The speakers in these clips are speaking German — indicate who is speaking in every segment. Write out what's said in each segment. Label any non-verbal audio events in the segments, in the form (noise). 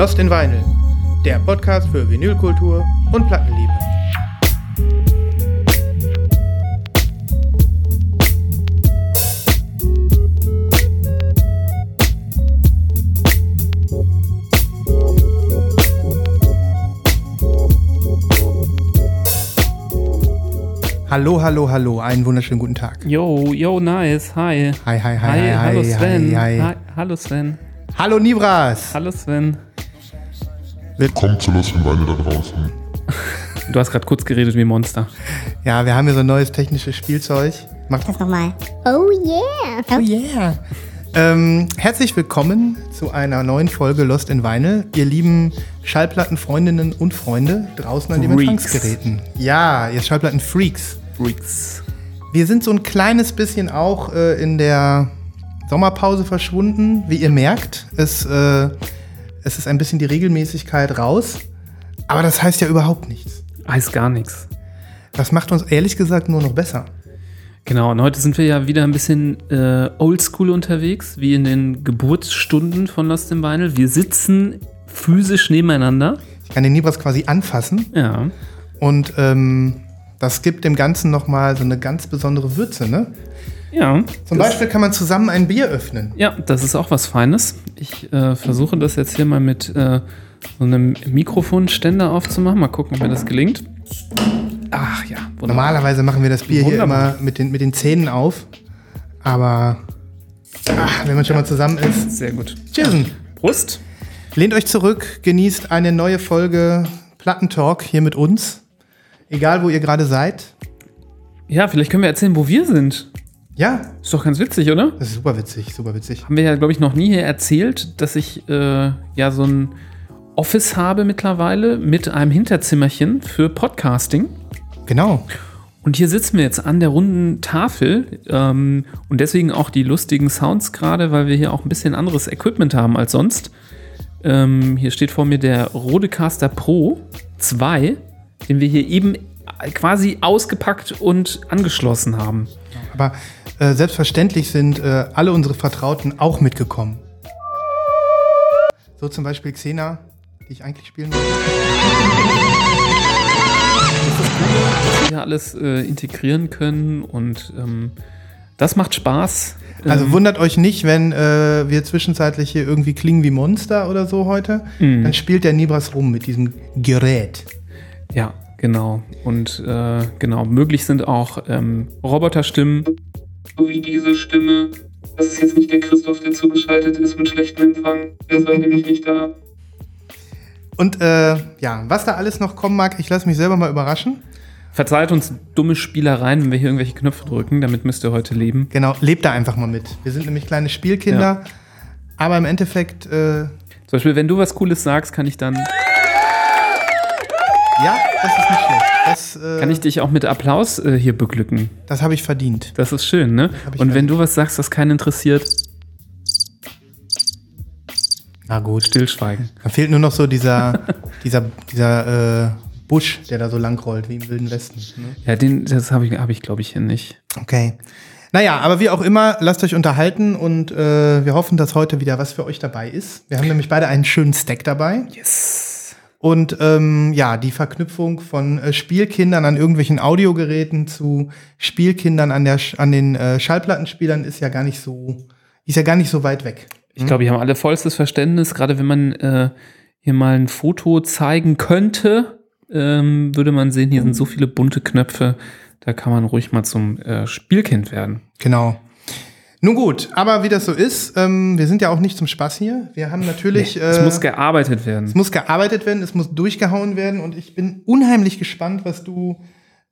Speaker 1: Lost in Vinyl, der Podcast für Vinylkultur und Plattenliebe. Hallo, hallo, hallo, einen wunderschönen guten Tag.
Speaker 2: Yo, yo, nice, hi.
Speaker 1: Hi, hi, hi,
Speaker 2: Hi,
Speaker 1: hi,
Speaker 2: hallo
Speaker 1: hi,
Speaker 2: Sven.
Speaker 1: hi, hi.
Speaker 2: hallo Sven.
Speaker 1: Hallo Nibras.
Speaker 2: Hallo Sven.
Speaker 3: Kommt zu Lost in Weine da draußen.
Speaker 2: Du hast gerade kurz geredet wie Monster.
Speaker 1: Ja, wir haben hier so ein neues technisches Spielzeug. Macht
Speaker 4: Das nochmal. Oh yeah.
Speaker 1: Oh yeah. Ähm, herzlich willkommen zu einer neuen Folge Lost in Vinyl. Ihr lieben Schallplattenfreundinnen und Freunde draußen an den
Speaker 2: Freaks.
Speaker 1: Empfangsgeräten. Ja, ihr Schallplattenfreaks.
Speaker 2: Freaks.
Speaker 1: Wir sind so ein kleines bisschen auch äh, in der Sommerpause verschwunden. Wie ihr merkt, es, äh, es ist ein bisschen die Regelmäßigkeit raus. Aber das heißt ja überhaupt nichts.
Speaker 2: Heißt gar nichts.
Speaker 1: Das macht uns ehrlich gesagt nur noch besser.
Speaker 2: Genau, und heute sind wir ja wieder ein bisschen äh, oldschool unterwegs, wie in den Geburtsstunden von Lost in Vinyl. Wir sitzen physisch nebeneinander.
Speaker 1: Ich kann den Nibras quasi anfassen.
Speaker 2: Ja.
Speaker 1: Und ähm, das gibt dem Ganzen nochmal so eine ganz besondere Würze, ne?
Speaker 2: Ja.
Speaker 1: Zum Beispiel kann man zusammen ein Bier öffnen.
Speaker 2: Ja, das ist auch was Feines. Ich äh, versuche das jetzt hier mal mit äh, so einem Mikrofonständer aufzumachen. Mal gucken, ob mir das gelingt. Ach ja, wunderbar.
Speaker 1: Normalerweise machen wir das Bier hier
Speaker 2: Wunderbar.
Speaker 1: immer mit den, mit den Zähnen auf. Aber ach, wenn man schon mal zusammen ist.
Speaker 2: Sehr gut.
Speaker 1: Tschüssen.
Speaker 2: Prost.
Speaker 1: Lehnt euch zurück, genießt eine neue Folge Plattentalk hier mit uns. Egal, wo ihr gerade seid.
Speaker 2: Ja, vielleicht können wir erzählen, wo wir sind.
Speaker 1: Ja,
Speaker 2: Ist doch ganz witzig, oder?
Speaker 1: das ist super witzig, super witzig.
Speaker 2: Haben wir ja, glaube ich, noch nie hier erzählt, dass ich äh, ja so ein Office habe mittlerweile mit einem Hinterzimmerchen für Podcasting.
Speaker 1: Genau.
Speaker 2: Und hier sitzen wir jetzt an der runden Tafel ähm, und deswegen auch die lustigen Sounds gerade, weil wir hier auch ein bisschen anderes Equipment haben als sonst. Ähm, hier steht vor mir der Rodecaster Pro 2, den wir hier eben quasi ausgepackt und angeschlossen haben.
Speaker 1: Aber äh, selbstverständlich sind äh, alle unsere Vertrauten auch mitgekommen. So zum Beispiel Xena, die ich eigentlich spielen wollte.
Speaker 2: dass wir alles äh, integrieren können und ähm, das macht Spaß.
Speaker 1: Also
Speaker 2: ähm,
Speaker 1: wundert euch nicht, wenn äh, wir zwischenzeitlich hier irgendwie klingen wie Monster oder so heute.
Speaker 2: Mhm.
Speaker 1: Dann spielt der Nibras rum mit diesem Gerät.
Speaker 2: ja, genau. Und äh, genau, möglich sind auch ähm, Roboterstimmen. So wie diese Stimme. Das ist jetzt nicht der Christoph, der zugeschaltet ist mit schlechtem Empfang. Der war nämlich nicht da.
Speaker 1: Und äh, ja, was da alles noch kommen mag, ich lasse mich selber mal überraschen.
Speaker 2: Verzeiht uns dumme Spielereien, wenn wir hier irgendwelche Knöpfe drücken. Damit müsst ihr heute leben.
Speaker 1: Genau, lebt da einfach mal mit. Wir sind nämlich kleine Spielkinder. Aber im Endeffekt, äh,
Speaker 2: Zum Beispiel, wenn du was Cooles sagst, kann ich dann
Speaker 1: ja, das ist nicht schlecht. Das, äh,
Speaker 2: kann ich dich auch mit Applaus äh, hier beglücken.
Speaker 1: das habe ich verdient.
Speaker 2: Das ist schön, ne? Und wenn
Speaker 1: verdient.
Speaker 2: du was sagst, was keinen interessiert,
Speaker 1: Na gut.
Speaker 2: stillschweigen.
Speaker 1: Da fehlt nur noch so dieser, (laughs) dieser, dieser äh, Busch, der da so lang rollt, wie im Wilden Westen. Ne?
Speaker 2: Ja, den, das habe ich, hab ich glaube ich, hier nicht.
Speaker 1: Okay. Naja, aber wie auch immer, lasst euch unterhalten und äh, wir hoffen, dass heute wieder was für euch dabei ist. Wir haben nämlich beide einen schönen Stack dabei.
Speaker 2: Yes.
Speaker 1: Und ähm, ja, die Verknüpfung von äh, Spielkindern an irgendwelchen Audiogeräten zu Spielkindern an, der, Sch- an den äh, Schallplattenspielern ist ja gar nicht so, ist ja gar nicht so weit weg.
Speaker 2: Ich glaube, die haben alle vollstes Verständnis. Gerade wenn man äh, hier mal ein Foto zeigen könnte, ähm, würde man sehen, hier sind so viele bunte Knöpfe. Da kann man ruhig mal zum äh, Spielkind werden.
Speaker 1: Genau. Nun gut, aber wie das so ist, ähm, wir sind ja auch nicht zum Spaß hier. Wir haben natürlich.
Speaker 2: es
Speaker 1: äh,
Speaker 2: muss gearbeitet werden.
Speaker 1: Es muss gearbeitet werden, es muss durchgehauen werden und ich bin unheimlich gespannt, was du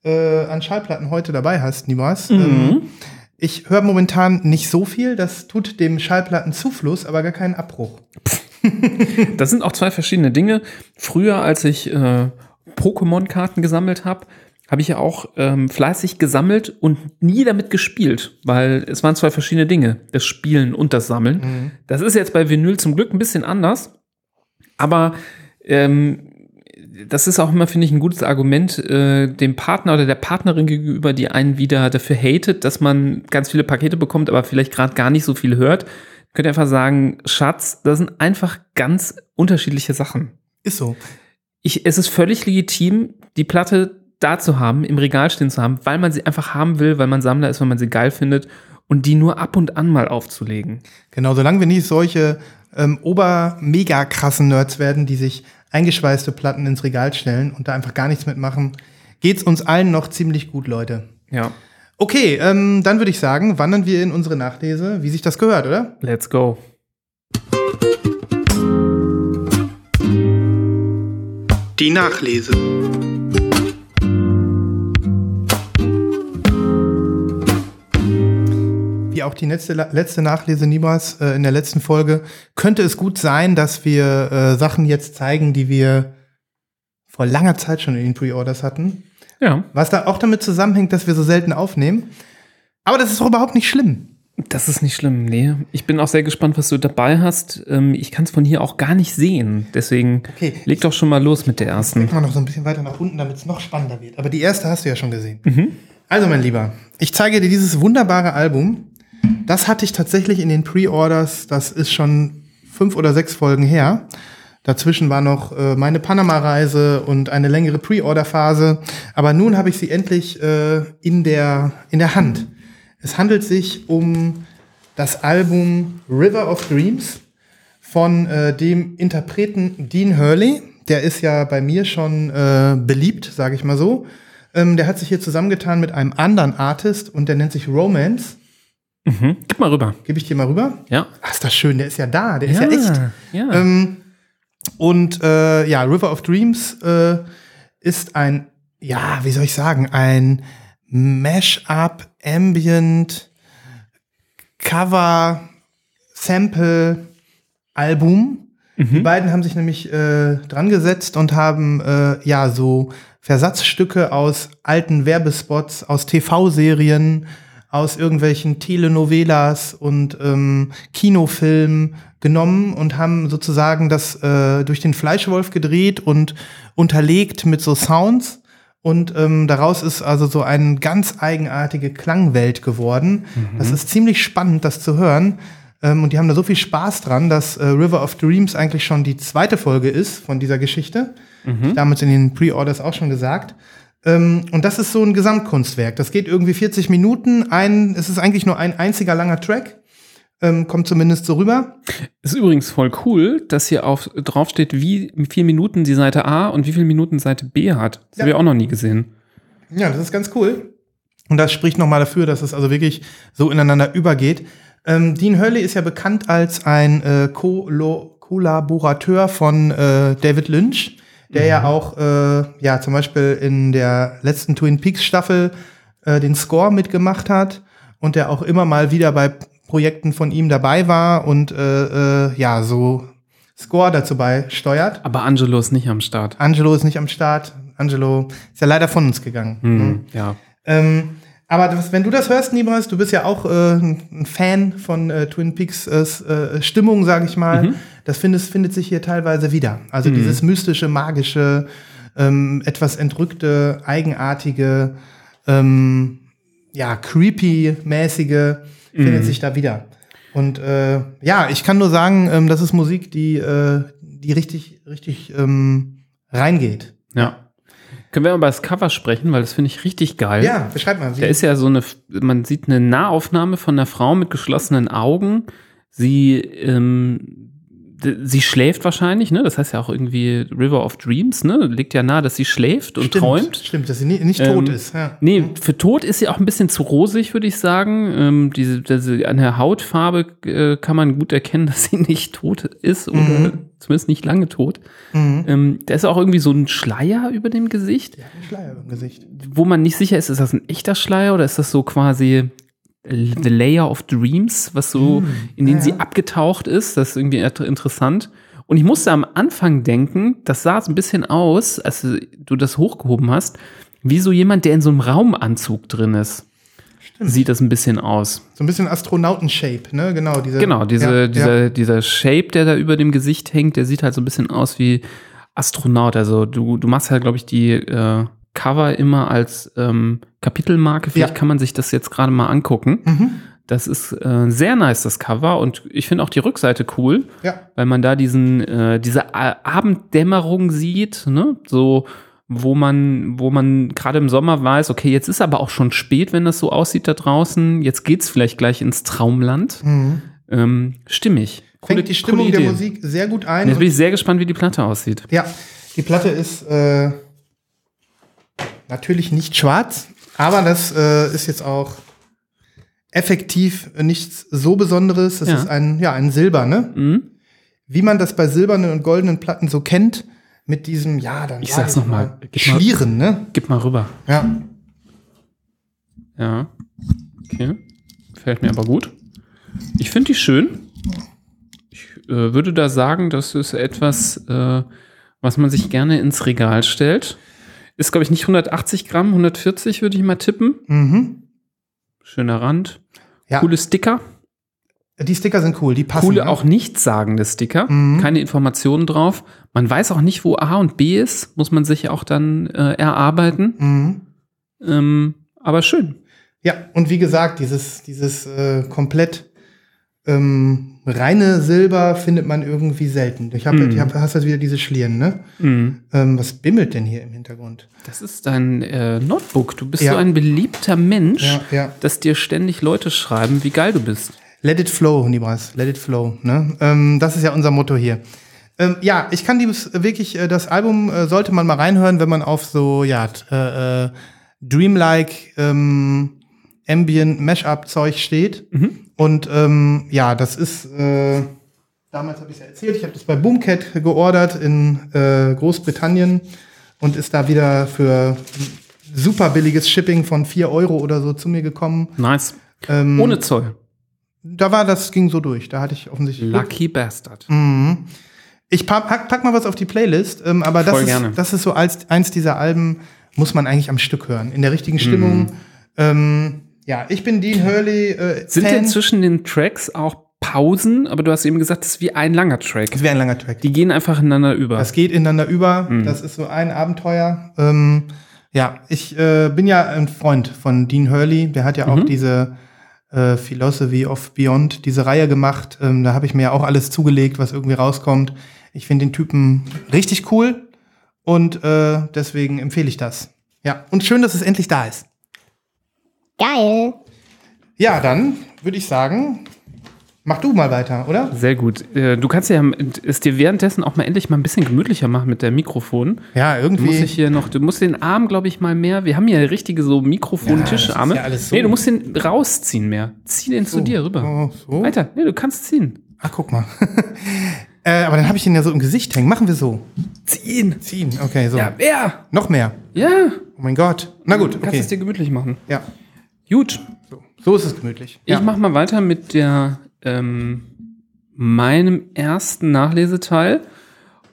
Speaker 1: äh, an Schallplatten heute dabei hast, Nibras. Ähm, ich höre momentan nicht so viel, das tut dem Schallplattenzufluss aber gar keinen Abbruch.
Speaker 2: Das sind auch zwei verschiedene Dinge. Früher, als ich äh, Pokémon-Karten gesammelt habe, habe ich ja auch ähm, fleißig gesammelt und nie damit gespielt, weil es waren zwei verschiedene Dinge, das Spielen und das Sammeln. Das ist jetzt bei Vinyl zum Glück ein bisschen anders, aber ähm, das ist auch immer, finde ich, ein gutes Argument äh, dem Partner oder der Partnerin gegenüber, die einen wieder dafür hatet, dass man ganz viele Pakete bekommt, aber vielleicht gerade gar nicht so viel hört. könnt ihr einfach sagen, Schatz, das sind einfach ganz unterschiedliche Sachen.
Speaker 1: Ist so.
Speaker 2: Ich, es ist völlig legitim, die Platte da zu haben, im Regal stehen zu haben, weil man sie einfach haben will, weil man Sammler ist, weil man sie geil findet und die nur ab und an mal aufzulegen.
Speaker 1: Genau, solange wir nicht solche ähm, ober-mega krassen Nerds werden, die sich eingeschweißte Platten ins Regal stellen und da einfach gar nichts mitmachen, geht's uns allen noch ziemlich gut, Leute.
Speaker 2: Ja.
Speaker 1: Okay, ähm, dann würde ich sagen, wandern wir in unsere Nachlese, wie sich das gehört, oder?
Speaker 2: Let's go.
Speaker 1: Die Nachlese. Auch die letzte, letzte Nachlese niemals äh, in der letzten Folge, könnte es gut sein, dass wir äh, Sachen jetzt zeigen, die wir vor langer Zeit schon in den Pre-Orders hatten.
Speaker 2: Ja.
Speaker 1: Was da auch damit zusammenhängt, dass wir so selten aufnehmen. Aber das ist auch überhaupt nicht schlimm.
Speaker 2: Das ist nicht schlimm, nee. Ich bin auch sehr gespannt, was du dabei hast. Ähm, ich kann es von hier auch gar nicht sehen. Deswegen
Speaker 1: Okay.
Speaker 2: leg doch schon mal los mit der ersten.
Speaker 1: Mal noch so ein bisschen weiter nach unten, damit es noch spannender wird. Aber die erste hast du ja schon gesehen. Also, mein Lieber, ich zeige dir dieses wunderbare Album. Das hatte ich tatsächlich in den Pre-Orders. Das ist schon fünf oder sechs Folgen her. Dazwischen war noch äh, meine Panama-Reise und eine längere Pre-Order-Phase. Aber nun habe ich sie endlich äh, in, der, in der Hand. Es handelt sich um das Album River of Dreams von äh, dem Interpreten Dean Hurley. Der ist ja bei mir schon äh, beliebt, sage ich mal so. Ähm, der hat sich hier zusammengetan mit einem anderen Artist und der nennt sich Romance.
Speaker 2: Mhm. Gib mal rüber.
Speaker 1: Gebe ich dir mal rüber?
Speaker 2: Ja.
Speaker 1: Ach, ist das schön, der ist ja da, der ist ja echt.
Speaker 2: Ja.
Speaker 1: Ähm, und äh, ja, River of Dreams äh, ist ein, ja, wie soll ich sagen, ein Mash-up, Ambient, Cover, Sample, Album. Die beiden haben sich nämlich äh, dran gesetzt und haben äh, ja so Versatzstücke aus alten Werbespots, aus TV-Serien, aus irgendwelchen Telenovelas und ähm, Kinofilmen genommen und haben sozusagen das äh, durch den Fleischwolf gedreht und unterlegt mit so Sounds. Und ähm, daraus ist also so eine ganz eigenartige Klangwelt geworden. Das ist ziemlich spannend, das zu hören. Ähm, und die haben da so viel Spaß dran, dass äh, River of Dreams eigentlich schon die zweite Folge ist von dieser Geschichte. Hab ich Damals in den Pre-Orders auch schon gesagt. Ähm, und das ist so ein Gesamtkunstwerk. Das geht irgendwie 40 Minuten. Ein, es ist eigentlich nur ein einziger langer Track. Ähm, kommt zumindest so rüber.
Speaker 2: Ist übrigens voll cool, dass hier auf, drauf steht, wie viel Minuten die Seite A und wie viele Minuten Seite B hat. Das
Speaker 1: Ja.
Speaker 2: habe ich auch noch nie gesehen.
Speaker 1: Ja, das ist ganz cool. Und das spricht nochmal dafür, dass es also wirklich so ineinander übergeht. Ähm, Dean Hurley ist ja bekannt als ein äh, Kollaborateur von äh, David Lynch, der ja auch äh, ja zum Beispiel in der letzten Twin Peaks Staffel äh, den Score mitgemacht hat und der auch immer mal wieder bei Projekten von ihm dabei war und äh, äh, ja so Score dazu beisteuert.
Speaker 2: Aber Angelo ist nicht am Start.
Speaker 1: Angelo ist nicht am Start. Angelo ist ja leider von uns gegangen.
Speaker 2: Hm, ja.
Speaker 1: Ähm, aber das, wenn du das hörst, Nibras, du bist ja auch äh, ein Fan von äh, Twin Peaks äh, äh, Stimmung, sage ich mal. Das findest, findet sich hier teilweise wieder. Also dieses mystische, magische, ähm, etwas entrückte, eigenartige, ähm, ja, creepy-mäßige findet sich da wieder. Und äh, ja, ich kann nur sagen, ähm, das ist Musik, die, äh, die richtig, richtig ähm, reingeht.
Speaker 2: Ja. Können wir mal über das Cover sprechen, weil das finde ich richtig geil.
Speaker 1: Ja, beschreib mal. wie-
Speaker 2: Da ist ja so eine, man sieht eine Nahaufnahme von einer Frau mit geschlossenen Augen. Sie, ähm, sie schläft wahrscheinlich, ne? Das heißt ja auch irgendwie River of Dreams, ne? Liegt ja nahe, dass sie schläft und
Speaker 1: Stimmt,
Speaker 2: träumt.
Speaker 1: Stimmt, dass sie nie, nicht
Speaker 2: Ähm,
Speaker 1: tot ist. Ja.
Speaker 2: Nee, für tot ist sie auch ein bisschen zu rosig, würde ich sagen. Ähm, diese, diese, an der Hautfarbe äh, kann man gut erkennen, (laughs) dass sie nicht tot ist oder
Speaker 1: Mhm.
Speaker 2: zumindest nicht lange tot. Ähm, da ist auch irgendwie so ein Schleier über dem Gesicht,
Speaker 1: Ein Schleier im Gesicht.
Speaker 2: wo man nicht sicher ist, ist das ein echter Schleier oder ist das so quasi The Layer of Dreams, was so, in den sie abgetaucht ist. Das ist irgendwie inter- interessant. Und ich musste am Anfang denken, das sah so ein bisschen aus, als du das hochgehoben hast, wie so jemand, der in so einem Raumanzug drin ist. Sieht das ein bisschen aus.
Speaker 1: So ein bisschen Astronauten-Shape, ne? Genau, diese.
Speaker 2: Genau, diese,
Speaker 1: ja,
Speaker 2: dieser,
Speaker 1: Ja.
Speaker 2: dieser Shape, der da über dem Gesicht hängt, der sieht halt so ein bisschen aus wie Astronaut. Also du, du machst ja, glaube ich, die äh, Cover immer als ähm, Kapitelmarke. Vielleicht
Speaker 1: Ja.
Speaker 2: kann man sich das jetzt gerade mal angucken.
Speaker 1: Mhm.
Speaker 2: Das ist äh, sehr nice, das Cover. Und ich finde auch die Rückseite cool,
Speaker 1: Ja.
Speaker 2: weil man da diesen, äh, diese Abenddämmerung sieht, ne? So, wo man, wo man gerade im Sommer weiß, okay, jetzt ist aber auch schon spät, wenn das so aussieht da draußen. Jetzt geht's vielleicht gleich ins Traumland. Ähm, stimmig. Coole-
Speaker 1: Fängt die Stimmung der. Musik sehr gut ein.
Speaker 2: Jetzt bin
Speaker 1: Und,
Speaker 2: ich sehr gespannt, wie die Platte aussieht.
Speaker 1: ja, die Platte ist äh, natürlich nicht schwarz, aber das äh, ist jetzt auch effektiv nichts so Besonderes. Es
Speaker 2: Ja.
Speaker 1: ist ein, ja, ein Silber, ne?
Speaker 2: Mhm.
Speaker 1: Wie man das bei silbernen und goldenen Platten so kennt, mit diesem, ja, dann
Speaker 2: Ich
Speaker 1: sag
Speaker 2: sag's noch mal. Gib mal-
Speaker 1: Schlieren, ne?
Speaker 2: Gib mal rüber.
Speaker 1: Ja.
Speaker 2: Ja. Okay. Gefällt mir aber gut. Ich finde die schön. Ich äh, würde da sagen, das ist etwas, äh, was man sich gerne ins Regal stellt. Ist, glaube ich, nicht 180 Gramm, 140 würde ich mal tippen.
Speaker 1: Mhm.
Speaker 2: Schöner Rand.
Speaker 1: Ja.
Speaker 2: Coole Sticker.
Speaker 1: Die Sticker sind cool, die passen.
Speaker 2: Coole,
Speaker 1: ne?
Speaker 2: auch nichtssagende Sticker.
Speaker 1: Mhm.
Speaker 2: Keine Informationen drauf. Man weiß auch nicht, wo A und B ist. Muss man sich auch dann äh, erarbeiten.
Speaker 1: Mhm.
Speaker 2: Ähm, aber schön.
Speaker 1: Ja, und wie gesagt, dieses, dieses äh, komplett ähm, reine Silber findet man irgendwie selten. Ich habe,
Speaker 2: Mhm.
Speaker 1: ich hab, hast jetzt wieder diese Schlieren, ne?
Speaker 2: Mhm.
Speaker 1: Ähm, was bimmelt denn hier im Hintergrund?
Speaker 2: Das ist dein äh, Notebook. Du bist
Speaker 1: Ja.
Speaker 2: so ein beliebter Mensch,
Speaker 1: Ja, ja.
Speaker 2: dass dir ständig Leute schreiben, wie geil du bist.
Speaker 1: Let it flow, Nibras, let it flow. Ne? Ähm, das ist ja unser Motto hier. Ähm, ja, ich kann dieses wirklich, äh, das Album äh, sollte man mal reinhören, wenn man auf so, ja, äh, äh, Dreamlike ähm, Ambient Mashup-Zeug steht. Und ähm, ja, das ist, äh, damals habe ich es ja erzählt, ich habe das bei Boomcat geordert in äh, Großbritannien und ist da wieder für super billiges Shipping von 4 Euro oder so zu mir gekommen.
Speaker 2: Nice.
Speaker 1: Ähm,
Speaker 2: Ohne Zoll.
Speaker 1: da war das ging so durch. Da hatte ich offensichtlich. Glück.
Speaker 2: Lucky Bastard.
Speaker 1: Mhm. Ich pack, pack, pack mal was auf die Playlist, ähm, aber das
Speaker 2: Voll
Speaker 1: ist,
Speaker 2: gerne.
Speaker 1: das ist so als eins dieser Alben, muss man eigentlich am Stück hören. In der richtigen Stimmung. Ähm, ja, ich bin Dean Hurley. Äh,
Speaker 2: Sind
Speaker 1: Fan.
Speaker 2: denn zwischen den Tracks auch Pausen? Aber du hast eben gesagt, das ist wie ein langer Track.
Speaker 1: Das wäre ein langer Track.
Speaker 2: Die gehen einfach ineinander über.
Speaker 1: Das geht ineinander über. Das ist so ein Abenteuer. Ähm, ja, ich äh, bin ja ein Freund von Dean Hurley. Der hat ja auch diese äh, Philosophy of Beyond, diese Reihe gemacht. Ähm, da habe ich mir ja auch alles zugelegt, was irgendwie rauskommt. Ich finde den Typen richtig cool und äh, deswegen empfehle ich das. Ja, und schön, dass es endlich da ist.
Speaker 4: Geil.
Speaker 1: Ja, dann würde ich sagen, mach du mal weiter, oder?
Speaker 2: Sehr gut. Äh, Du kannst ja es dir währenddessen auch mal endlich mal ein bisschen gemütlicher machen mit der Mikrofon.
Speaker 1: Ja,
Speaker 2: Du
Speaker 1: irgendwie.
Speaker 2: musst dich hier noch, du musst den Arm, glaube ich, mal mehr. Wir haben hier richtige so
Speaker 1: Ja, das
Speaker 2: Mikrofon-Tischarme.
Speaker 1: ist ja alles so.
Speaker 2: Nee, du musst den rausziehen mehr. Zieh den zu dir rüber.
Speaker 1: Oh, so.
Speaker 2: Weiter. Nee, du kannst ziehen.
Speaker 1: Ach, guck mal. (laughs) äh, aber dann habe ich den ja so im Gesicht hängen. Machen wir so.
Speaker 2: Ziehen.
Speaker 1: Ziehen. Okay, so.
Speaker 2: Ja, wer?
Speaker 1: Noch mehr.
Speaker 2: Ja.
Speaker 1: Oh mein Gott. Na gut,
Speaker 2: Du kannst
Speaker 1: okay.
Speaker 2: es dir gemütlich machen.
Speaker 1: Ja,
Speaker 2: Gut.
Speaker 1: so. so ist es gemütlich.
Speaker 2: Ich mach mal weiter mit der ähm, meinem ersten Nachleseteil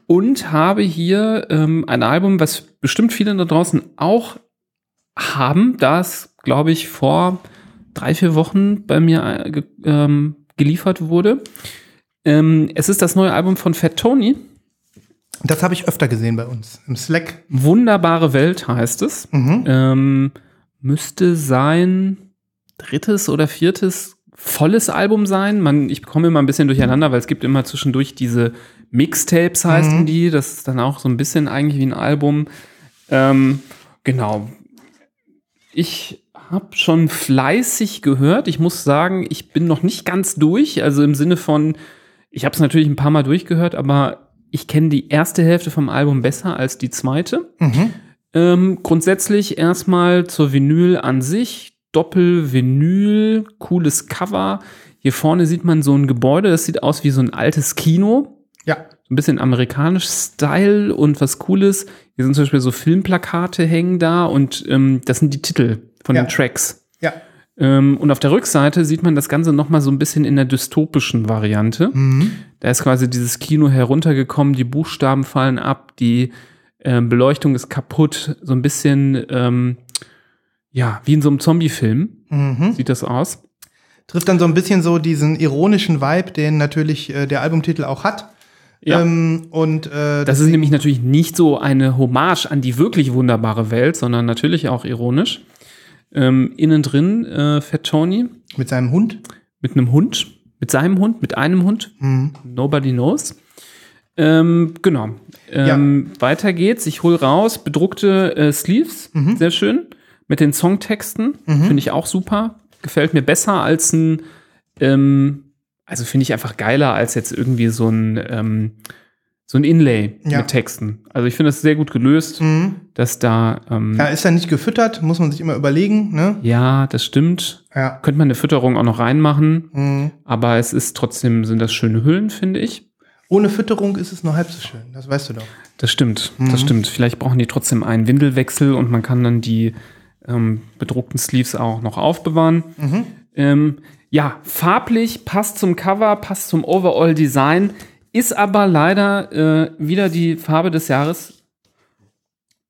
Speaker 2: und habe hier ähm, ein Album, was bestimmt viele da draußen auch haben, da es, glaube ich, vor drei, vier Wochen bei mir äh, ge ähm, geliefert wurde. Ähm, es ist das neue Album von Fat Tony.
Speaker 1: Das habe ich öfter gesehen bei uns. Im Slack.
Speaker 2: Wunderbare Welt heißt es.
Speaker 1: Mhm.
Speaker 2: Ähm, müsste sein drittes oder viertes volles Album sein. Man, ich komme immer ein bisschen durcheinander, weil es gibt immer zwischendurch diese Mixtapes, heißen
Speaker 1: Mhm.
Speaker 2: die. Das ist dann auch so ein bisschen eigentlich wie ein Album. Ähm, genau. Ich habe schon fleißig gehört. Ich muss sagen, ich bin noch nicht ganz durch. Also im Sinne von, ich habe es natürlich ein paar Mal durchgehört, aber ich kenne die erste Hälfte vom Album besser als die zweite.
Speaker 1: Mhm.
Speaker 2: Ähm, grundsätzlich erstmal zur Vinyl an sich. Doppel-Vinyl, cooles Cover. Hier vorne sieht man so ein Gebäude, das sieht aus wie so ein altes Kino.
Speaker 1: Ja.
Speaker 2: Ein bisschen amerikanisch Style und was Cooles. Hier sind zum Beispiel so Filmplakate hängen da und ähm, das sind die Titel von
Speaker 1: Ja.
Speaker 2: den Tracks.
Speaker 1: Ja.
Speaker 2: Ähm, und auf der Rückseite sieht man das Ganze nochmal so ein bisschen in der dystopischen Variante.
Speaker 1: Mhm.
Speaker 2: Da ist quasi dieses Kino heruntergekommen, die Buchstaben fallen ab, die ähm, Beleuchtung ist kaputt, so ein bisschen, ähm, ja, wie in so einem Zombie-Film
Speaker 1: Mhm.
Speaker 2: sieht das aus.
Speaker 1: Trifft dann so ein bisschen so diesen ironischen Vibe, den natürlich äh, der Albumtitel auch hat.
Speaker 2: Ja.
Speaker 1: Ähm, und äh,
Speaker 2: Das ist nämlich natürlich nicht so eine Hommage an die wirklich wunderbare Welt, sondern natürlich auch ironisch. Ähm, innen drin äh, Fat Tony
Speaker 1: Mit seinem Hund.
Speaker 2: mit einem Hund, mit seinem Hund, mit einem Hund.
Speaker 1: Mhm.
Speaker 2: Nobody knows. Ähm, genau. Ähm, Weiter geht's. Ich hol raus bedruckte äh, Sleeves,
Speaker 1: Mhm.
Speaker 2: sehr schön. Mit den Songtexten finde ich auch super. Gefällt mir besser als ein, ähm, also finde ich einfach geiler als jetzt irgendwie so ein ähm, so ein Inlay
Speaker 1: Ja.
Speaker 2: mit Texten. Also ich finde das sehr gut gelöst,
Speaker 1: Mhm.
Speaker 2: dass da ähm,
Speaker 1: Ja, ist ja nicht gefüttert, muss man sich immer überlegen. Ne?
Speaker 2: ja, das stimmt.
Speaker 1: Ja.
Speaker 2: Könnte man eine Fütterung auch noch reinmachen,
Speaker 1: Mhm.
Speaker 2: aber es ist trotzdem sind das schöne Hüllen, finde ich.
Speaker 1: Ohne Fütterung ist es nur halb so schön, das weißt du doch.
Speaker 2: Das stimmt,
Speaker 1: Mhm.
Speaker 2: das stimmt. Vielleicht brauchen die trotzdem einen Windelwechsel und man kann dann die ähm, bedruckten Sleeves auch noch aufbewahren.
Speaker 1: Mhm.
Speaker 2: Ähm, ja, farblich, passt zum Cover, passt zum Overall-Design, ist aber leider äh, wieder die Farbe des Jahres.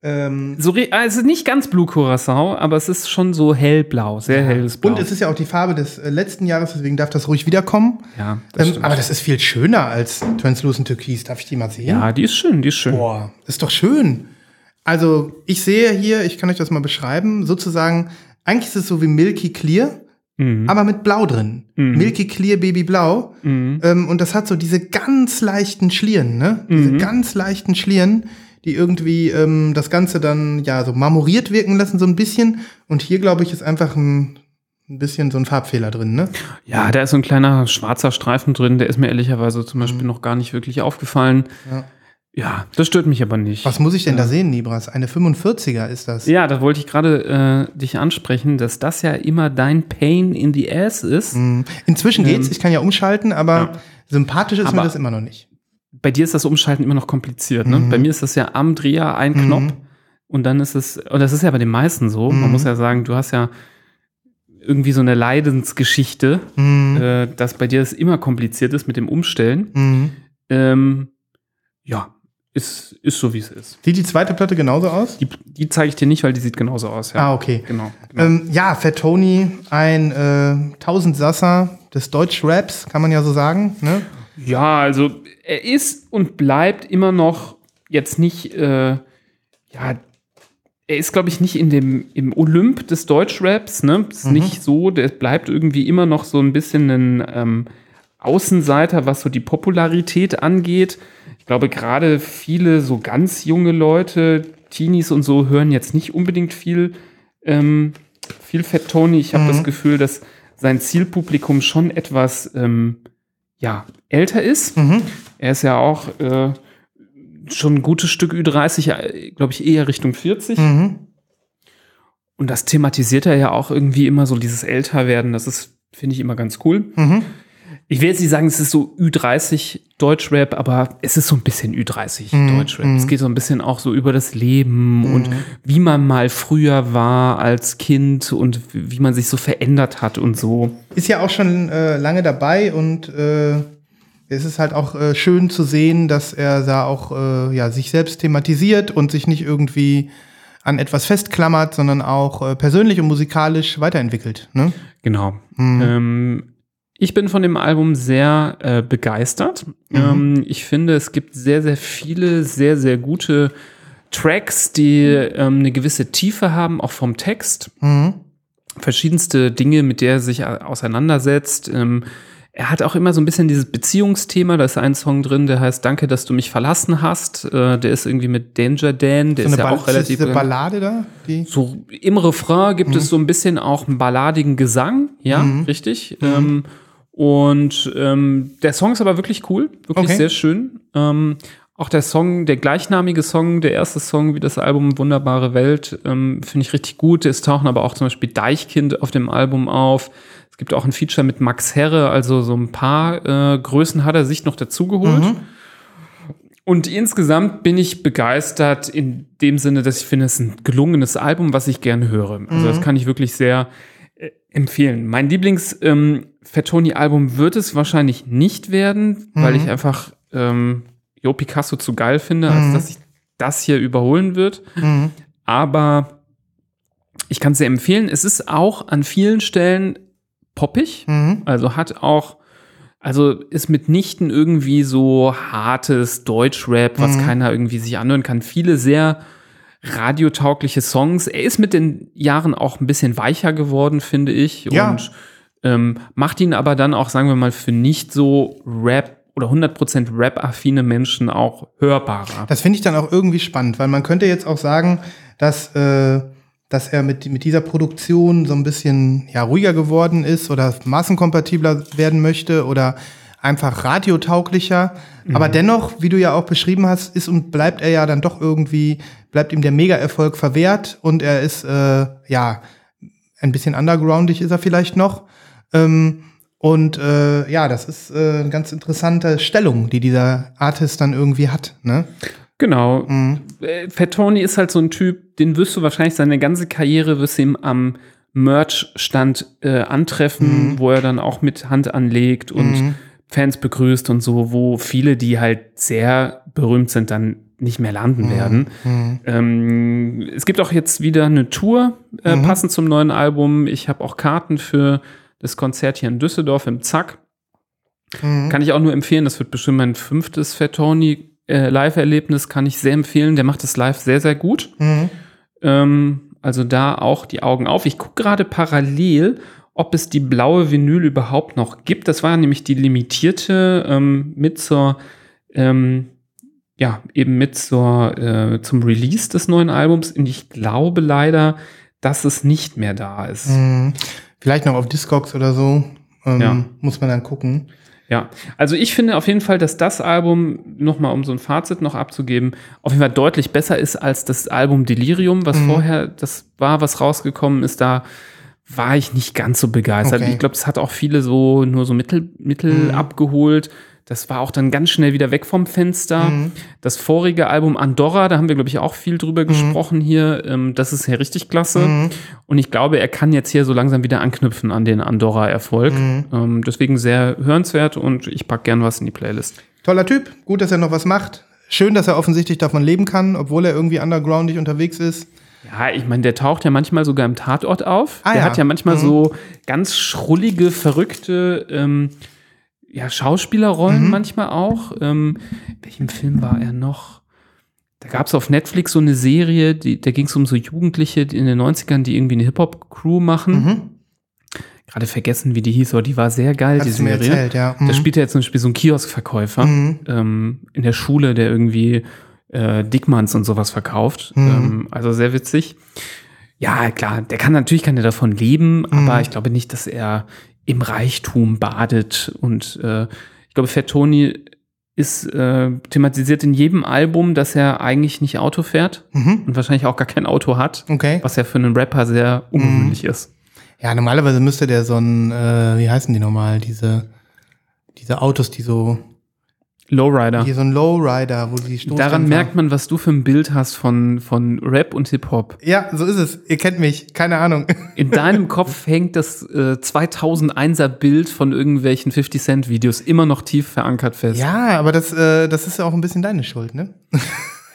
Speaker 1: Ähm,
Speaker 2: So, ist nicht ganz Blue Curacao, aber es ist schon so hellblau, sehr helles Blau.
Speaker 1: und es ist ja auch die Farbe des äh, letzten Jahres, deswegen darf das ruhig wiederkommen.
Speaker 2: ja, das
Speaker 1: Ähm, aber das ist viel schöner als Translucent Türkis. Darf ich die mal sehen?
Speaker 2: ja, die ist schön, die ist schön.
Speaker 1: Boah, ist doch schön. Also, ich sehe hier, ich kann euch das mal beschreiben, sozusagen, eigentlich ist es so wie Milky Clear,
Speaker 2: Mhm.
Speaker 1: aber mit Blau drin. Milky Clear Baby Blau.
Speaker 2: Mhm.
Speaker 1: Ähm, und das hat so diese ganz leichten Schlieren, ne? Diese
Speaker 2: Mhm.
Speaker 1: ganz leichten Schlieren, die irgendwie ähm, das Ganze dann ja so marmoriert wirken lassen, so ein bisschen. Und hier, glaube ich, ist einfach ein, ein bisschen so ein Farbfehler drin, ne?
Speaker 2: Ja, da ist so ein kleiner schwarzer Streifen drin, der ist mir ehrlicherweise zum Beispiel noch gar nicht wirklich aufgefallen.
Speaker 1: Mhm. Ja.
Speaker 2: Ja, das stört mich aber nicht.
Speaker 1: Was muss ich denn da sehen, Nibras? Eine 45er ist das.
Speaker 2: Ja, da wollte ich gerade äh, dich ansprechen, dass das ja immer dein Pain in the Ass ist.
Speaker 1: Mhm. Inzwischen geht's,
Speaker 2: Ähm,
Speaker 1: ich kann ja umschalten, aber
Speaker 2: ja.
Speaker 1: sympathisch ist mir
Speaker 2: Aber-
Speaker 1: das immer noch nicht.
Speaker 2: Bei dir ist das Umschalten immer noch kompliziert. Ne?
Speaker 1: Mhm.
Speaker 2: Bei mir ist das ja am Dreher ein
Speaker 1: Mhm.
Speaker 2: Knopf und dann ist es, und das ist ja bei den meisten so. Man
Speaker 1: Mhm.
Speaker 2: muss ja sagen, du hast ja irgendwie so eine Leidensgeschichte,
Speaker 1: Mhm.
Speaker 2: äh, dass bei dir es immer kompliziert ist mit dem Umstellen.
Speaker 1: Mhm.
Speaker 2: Ähm, ja, ist, ist so, wie es ist.
Speaker 1: Sieht die zweite Platte genauso aus?
Speaker 2: Die, die zeige ich dir nicht, weil die sieht genauso aus. Ja,
Speaker 1: Ah, okay.
Speaker 2: genau. genau.
Speaker 1: Ähm, ja, Fat Tony, ein äh, Tausendsasser des Deutschraps, kann man ja so sagen. Ne?
Speaker 2: Ja, also er ist und bleibt immer noch jetzt nicht, äh, ja, er ist, glaube ich, nicht in dem, im Olymp des Deutschraps, ne? Ist nicht so, der bleibt irgendwie immer noch so ein bisschen ein ähm, Außenseiter, was so die Popularität angeht. Ich glaube, gerade viele so ganz junge Leute, Teenies und so, hören jetzt nicht unbedingt viel, ähm, viel Fat Tony. Ich habe das Gefühl, dass sein Zielpublikum schon etwas, ähm, ja, älter ist.
Speaker 1: Mhm.
Speaker 2: Er ist ja auch äh, schon ein gutes Stück Ü30, glaube ich, eher Richtung 40.
Speaker 1: Mhm.
Speaker 2: Und das thematisiert er ja auch irgendwie immer so, dieses Älterwerden. Das ist, finde ich, immer ganz cool.
Speaker 1: Mhm.
Speaker 2: Ich will jetzt nicht sagen, es ist so Ü30 Deutschrap, aber es ist so ein bisschen Ü30
Speaker 1: Mhm,
Speaker 2: Deutschrap.
Speaker 1: mhm.
Speaker 2: Es geht so ein bisschen auch so über das Leben und wie man mal früher war als Kind und wie man sich so verändert hat und so.
Speaker 1: Ist ja auch schon äh, lange dabei und äh, es ist halt auch äh, schön zu sehen, dass er da auch äh, ja, sich selbst thematisiert und sich nicht irgendwie an etwas festklammert, sondern auch äh, persönlich und musikalisch weiterentwickelt. Ne?
Speaker 2: Genau.
Speaker 1: Mhm.
Speaker 2: Ähm, ich bin von dem Album sehr äh, begeistert.
Speaker 1: Mhm.
Speaker 2: Ähm, ich finde, es gibt sehr, sehr viele, sehr, sehr gute Tracks, die ähm, eine gewisse Tiefe haben, auch vom Text.
Speaker 1: Mhm.
Speaker 2: Verschiedenste Dinge, mit der er sich a- auseinandersetzt. Ähm, er hat auch immer so ein bisschen dieses Beziehungsthema. Da ist ein Song drin, der heißt Danke, dass du mich verlassen hast. Äh, der ist irgendwie mit Danger Dan. Der
Speaker 1: So
Speaker 2: ist
Speaker 1: eine
Speaker 2: ja
Speaker 1: Ball
Speaker 2: auch relativ.
Speaker 1: diese Ballade da? Die?
Speaker 2: So im Refrain gibt es so ein bisschen auch einen balladigen Gesang, ja,
Speaker 1: Mhm.
Speaker 2: richtig. Ähm, und ähm, der Song ist aber wirklich cool, wirklich
Speaker 1: Okay.
Speaker 2: sehr schön. Ähm, auch der Song, der gleichnamige Song, der erste Song wie das Album Wunderbare Welt, ähm, finde ich richtig gut. Es tauchen aber auch zum Beispiel Deichkind auf dem Album auf. Es gibt auch ein Feature mit Max Herre, also so ein paar äh, Größen hat er sich noch dazugeholt.
Speaker 1: Mhm.
Speaker 2: Und insgesamt bin ich begeistert in dem Sinne, dass ich finde, es ist ein gelungenes Album, was ich gerne höre. Also das kann ich wirklich sehr äh, empfehlen. Mein Lieblings ähm, Fettoni-Album wird es wahrscheinlich nicht werden, weil ich einfach ähm, Jo Picasso zu geil finde, als dass ich das hier überholen wird.
Speaker 1: Mhm.
Speaker 2: Aber ich kann es sehr empfehlen. Es ist auch an vielen Stellen poppig.
Speaker 1: Mhm.
Speaker 2: Also hat auch, also ist mitnichten irgendwie so hartes Deutschrap, was keiner irgendwie sich anhören kann. Viele sehr radiotaugliche Songs. Er ist mit den Jahren auch ein bisschen weicher geworden, finde ich.
Speaker 1: Ja.
Speaker 2: Und ähm, macht ihn aber dann auch, sagen wir mal, für nicht so Rap oder 100% Rap-affine Menschen auch hörbarer.
Speaker 1: Das finde ich dann auch irgendwie spannend, weil man könnte jetzt auch sagen, dass, äh, dass er mit, mit dieser Produktion so ein bisschen ja, ruhiger geworden ist oder massenkompatibler werden möchte oder einfach radiotauglicher. Aber dennoch, wie du ja auch beschrieben hast, ist und bleibt er ja dann doch irgendwie, bleibt ihm der Mega-Erfolg verwehrt und er ist, äh, ja, ein bisschen undergroundig ist er vielleicht noch. Ähm, und äh, ja, das ist äh, eine ganz interessante Stellung, die dieser Artist dann irgendwie hat. Ne?
Speaker 2: Genau.
Speaker 1: Mhm.
Speaker 2: Äh, Fat Tony ist halt so ein Typ, den wirst du wahrscheinlich seine ganze Karriere wirst du ihm am Merch-Stand äh, antreffen,
Speaker 1: Mhm.
Speaker 2: wo er dann auch mit Hand anlegt und Fans begrüßt und so, wo viele, die halt sehr berühmt sind, dann nicht mehr landen werden.
Speaker 1: Mhm.
Speaker 2: Ähm, es gibt auch jetzt wieder eine Tour, äh, passend zum neuen Album. Ich habe auch Karten für das Konzert hier in Düsseldorf im Zack.
Speaker 1: Mhm.
Speaker 2: Kann ich auch nur empfehlen. Das wird bestimmt mein fünftes Fat Tony äh, Live-Erlebnis. Kann ich sehr empfehlen. Der macht das live sehr, sehr gut.
Speaker 1: Mhm.
Speaker 2: Ähm, also da auch die Augen auf. Ich gucke gerade parallel, ob es die blaue Vinyl überhaupt noch gibt. Das war nämlich die limitierte ähm, mit zur, ähm, ja, eben mit zur, äh, zum Release des neuen Albums. Und ich glaube leider, dass es nicht mehr da ist.
Speaker 1: Mhm. Vielleicht noch auf Discogs oder so. Ähm,
Speaker 2: Ja.
Speaker 1: Muss man dann gucken.
Speaker 2: Ja, also ich finde auf jeden Fall, dass das Album, nochmal um so ein Fazit noch abzugeben, auf jeden Fall deutlich besser ist als das Album Delirium, was
Speaker 1: Mhm.
Speaker 2: vorher das war, was rausgekommen ist. Da war ich nicht ganz so begeistert.
Speaker 1: Okay.
Speaker 2: Ich glaube, es hat auch viele so nur so Mittel, Mittel
Speaker 1: Mhm.
Speaker 2: abgeholt. Das war auch dann ganz schnell wieder weg vom Fenster.
Speaker 1: Mhm.
Speaker 2: Das vorige Album Andorra, da haben wir, glaube ich, auch viel drüber gesprochen hier. Ähm, das ist ja richtig klasse.
Speaker 1: Mhm.
Speaker 2: Und ich glaube, er kann jetzt hier so langsam wieder anknüpfen an den Andorra-Erfolg.
Speaker 1: Mhm.
Speaker 2: Ähm, deswegen sehr hörenswert und ich pack gern was in die Playlist.
Speaker 1: Toller Typ. Gut, dass er noch was macht. Schön, dass er offensichtlich davon leben kann, obwohl er irgendwie undergroundig unterwegs ist.
Speaker 2: Ja, ich meine, der taucht ja manchmal sogar im Tatort auf.
Speaker 1: Ah,
Speaker 2: der
Speaker 1: ja.
Speaker 2: hat ja manchmal
Speaker 1: Mhm.
Speaker 2: so ganz schrullige, verrückte ähm, ja, Schauspielerrollen
Speaker 1: Mhm.
Speaker 2: manchmal auch. Ähm, welchem Film war er noch? Da gab es auf Netflix so eine Serie, die, da ging es um so Jugendliche die in den 90ern, die irgendwie eine Hip-Hop-Crew machen.
Speaker 1: Mhm.
Speaker 2: Gerade vergessen, wie die hieß, aber die war sehr geil, die
Speaker 1: Hast du mir
Speaker 2: Serie.
Speaker 1: erzählt, ja.
Speaker 2: Da
Speaker 1: Mhm.
Speaker 2: spielt er jetzt zum Beispiel so ein Kioskverkäufer
Speaker 1: Mhm.
Speaker 2: ähm, in der Schule, der irgendwie äh, Dickmanns und sowas verkauft.
Speaker 1: Mhm.
Speaker 2: Ähm, also sehr witzig. Ja, klar, der kann natürlich kann er davon leben,
Speaker 1: Mhm.
Speaker 2: aber ich glaube nicht, dass er im Reichtum badet. Und äh, ich glaube, Fat Tony ist äh, thematisiert in jedem Album, dass er eigentlich nicht Auto fährt
Speaker 1: Mhm.
Speaker 2: und wahrscheinlich auch gar kein Auto hat,
Speaker 1: Okay.
Speaker 2: was ja für einen Rapper sehr ungewöhnlich ist.
Speaker 1: Ja, normalerweise müsste der so ein, äh, wie heißen die nochmal, diese, diese Autos, die so,
Speaker 2: Lowrider.
Speaker 1: die so ein Lowrider, wo die Stoßdämpfer-
Speaker 2: Daran merkt man, was du für ein Bild hast von, von Rap und Hip-Hop.
Speaker 1: Ja, so ist es. Ihr kennt mich. Keine Ahnung. (laughs)
Speaker 2: In deinem Kopf hängt das äh, 2001er Bild von irgendwelchen 50 Cent Videos immer noch tief verankert fest.
Speaker 1: Ja, aber das, äh, das ist ja auch ein bisschen deine Schuld, ne? (laughs)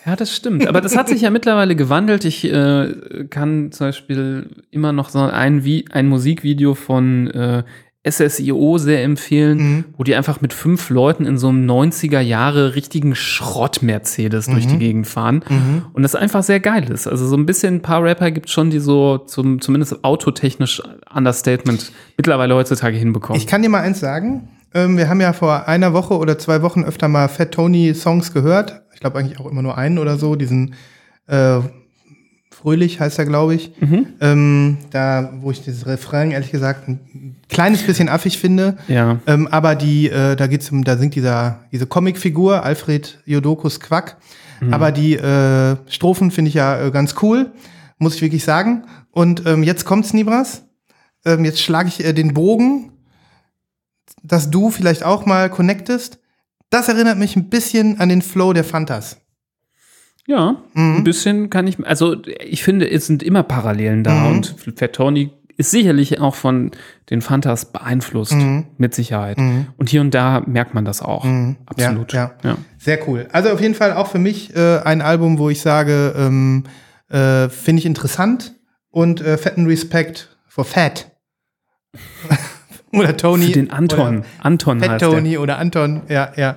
Speaker 2: Ja, das stimmt. Aber das hat sich ja mittlerweile gewandelt. Ich äh, kann zum Beispiel immer noch so ein, Vi ein Musikvideo von äh, SSIO sehr empfehlen,
Speaker 1: Mhm.
Speaker 2: wo die einfach mit fünf Leuten in so einem 90er Jahre richtigen Schrott-Mercedes durch
Speaker 1: Mhm.
Speaker 2: die Gegend fahren. Und das einfach sehr geil ist. Also so ein bisschen ein paar Rapper gibt schon, die so zum, zumindest autotechnisch Understatement mittlerweile heutzutage hinbekommen.
Speaker 1: Ich kann dir mal eins sagen. Ähm, wir haben ja vor einer Woche oder zwei Wochen öfter mal Fat Tony Songs gehört. Ich glaube eigentlich auch immer nur einen oder so. Diesen äh, Fröhlich heißt er, glaube ich. Ähm, da, wo ich dieses Refrain ehrlich gesagt ein kleines bisschen affig finde.
Speaker 2: ja.
Speaker 1: Ähm, aber die, äh, da geht's um, da singt dieser, diese Comicfigur, Alfred Jodokus Quack. Aber die äh, Strophen finde ich ja äh, ganz cool, muss ich wirklich sagen. Und ähm, jetzt kommt's, Nibras. Ähm, jetzt schlage ich äh, den Bogen, dass du vielleicht auch mal connectest. Das erinnert mich ein bisschen an den Flow der Fantas.
Speaker 2: Ja,
Speaker 1: Mhm.
Speaker 2: ein bisschen kann ich, also ich finde, es sind immer Parallelen da
Speaker 1: Mhm.
Speaker 2: und Fat Tony ist sicherlich auch von den Fantas beeinflusst,
Speaker 1: Mhm.
Speaker 2: mit Sicherheit.
Speaker 1: Mhm.
Speaker 2: Und hier und da merkt man das auch.
Speaker 1: Mhm.
Speaker 2: Absolut.
Speaker 1: Ja,
Speaker 2: ja.
Speaker 1: Sehr cool. Also auf jeden Fall auch für mich äh, ein Album, wo ich sage, ähm, äh, finde ich interessant und äh, fetten Respekt for Fat. (laughs) oder Tony.
Speaker 2: Für den Anton. Anton
Speaker 1: Fat
Speaker 2: heißt
Speaker 1: Tony oder Anton. Ja, ja.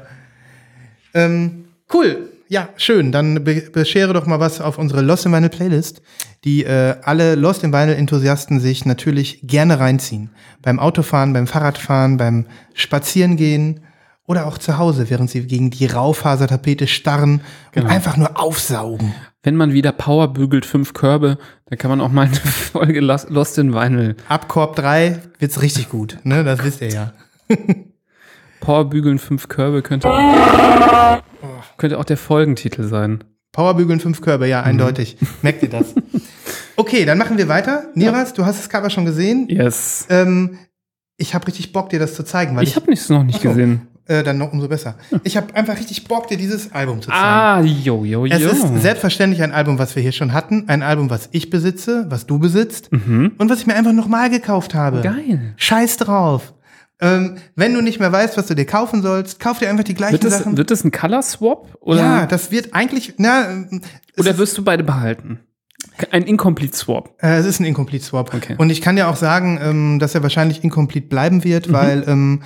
Speaker 1: Ähm, cool. Ja, schön. Dann be beschere doch mal was auf unsere Lost in Vinyl Playlist, die äh, alle Lost in Vinyl Enthusiasten sich natürlich gerne reinziehen. Beim Autofahren, beim Fahrradfahren, beim Spazierengehen oder auch zu Hause, während sie gegen die Raufasertapete starren und einfach nur aufsaugen.
Speaker 2: Wenn man wieder Power bügelt, fünf Körbe, dann kann man auch mal eine (laughs) Folge Los- Lost in Vinyl.
Speaker 1: Ab Korb 3 wird's richtig gut, ne? Das wisst ihr ja. (laughs)
Speaker 2: Power bügeln, fünf Körbe könnte, könnte auch der Folgentitel sein.
Speaker 1: Powerbügeln fünf Körbe, ja, eindeutig. Merkt ihr das? (laughs) Okay, dann machen wir weiter. Niras, du hast das Cover schon gesehen.
Speaker 2: Yes.
Speaker 1: Ähm, ich habe richtig Bock, dir das zu zeigen, weil
Speaker 2: Ich habe es noch nicht
Speaker 1: Ach so.
Speaker 2: gesehen.
Speaker 1: äh, dann noch umso besser. Ich habe einfach richtig Bock, dir dieses Album zu zeigen.
Speaker 2: Ah, jo, jo, jo.
Speaker 1: Es ist selbstverständlich ein Album, was wir hier schon hatten. Ein Album, was ich besitze, was du besitzt und was ich mir einfach nochmal gekauft habe.
Speaker 2: Mhm. Geil.
Speaker 1: Scheiß drauf. Ähm, wenn du nicht mehr weißt, was du dir kaufen sollst, kauf dir einfach die gleichen
Speaker 2: Wird das,
Speaker 1: Sachen.
Speaker 2: wird das ein Color Swap? Oder,
Speaker 1: ja, das wird eigentlich, na, es
Speaker 2: oder wirst du beide behalten? Ein Incomplete Swap.
Speaker 1: Äh, es ist ein Incomplete Swap.
Speaker 2: Okay.
Speaker 1: Und ich kann dir auch sagen, ähm, dass er wahrscheinlich incomplete bleiben wird, weil, ähm,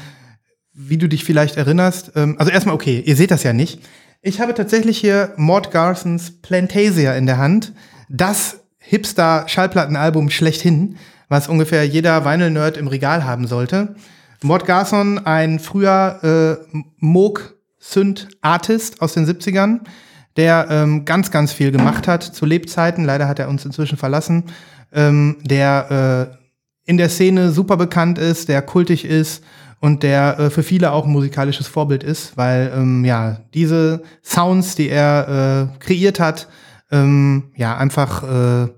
Speaker 1: wie du dich vielleicht erinnerst, ähm, also erstmal, okay, ihr seht das ja nicht. Ich habe tatsächlich hier Mort Garsons Plantasia in der Hand. Das Hipster-Schallplattenalbum schlechthin, was ungefähr jeder Vinyl-Nerd im Regal haben sollte. Mort Garson, ein früher äh, Moog-Synth-Artist aus den 70ern, der ähm, ganz, ganz viel gemacht hat zu Lebzeiten. Leider hat er uns inzwischen verlassen. Ähm, der äh, in der Szene super bekannt ist, der kultig ist und der äh, für viele auch ein musikalisches Vorbild ist, weil ähm, ja diese Sounds, die er äh, kreiert hat, ähm, ja einfach äh,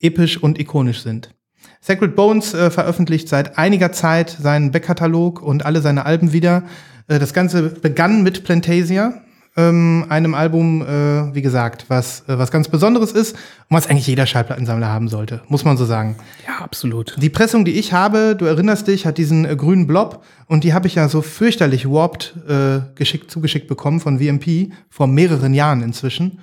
Speaker 1: episch und ikonisch sind. Sacred Bones äh, veröffentlicht seit einiger Zeit seinen Backkatalog und alle seine Alben wieder. Äh, das Ganze begann mit Plantasia, ähm, einem Album, äh, wie gesagt, was, äh, was ganz Besonderes ist und was eigentlich jeder Schallplattensammler haben sollte, muss man so sagen.
Speaker 2: Ja, absolut.
Speaker 1: Die Pressung, die ich habe, du erinnerst dich, hat diesen äh, grünen Blob und die habe ich ja so fürchterlich warped äh, geschickt, zugeschickt bekommen von VMP vor mehreren Jahren inzwischen.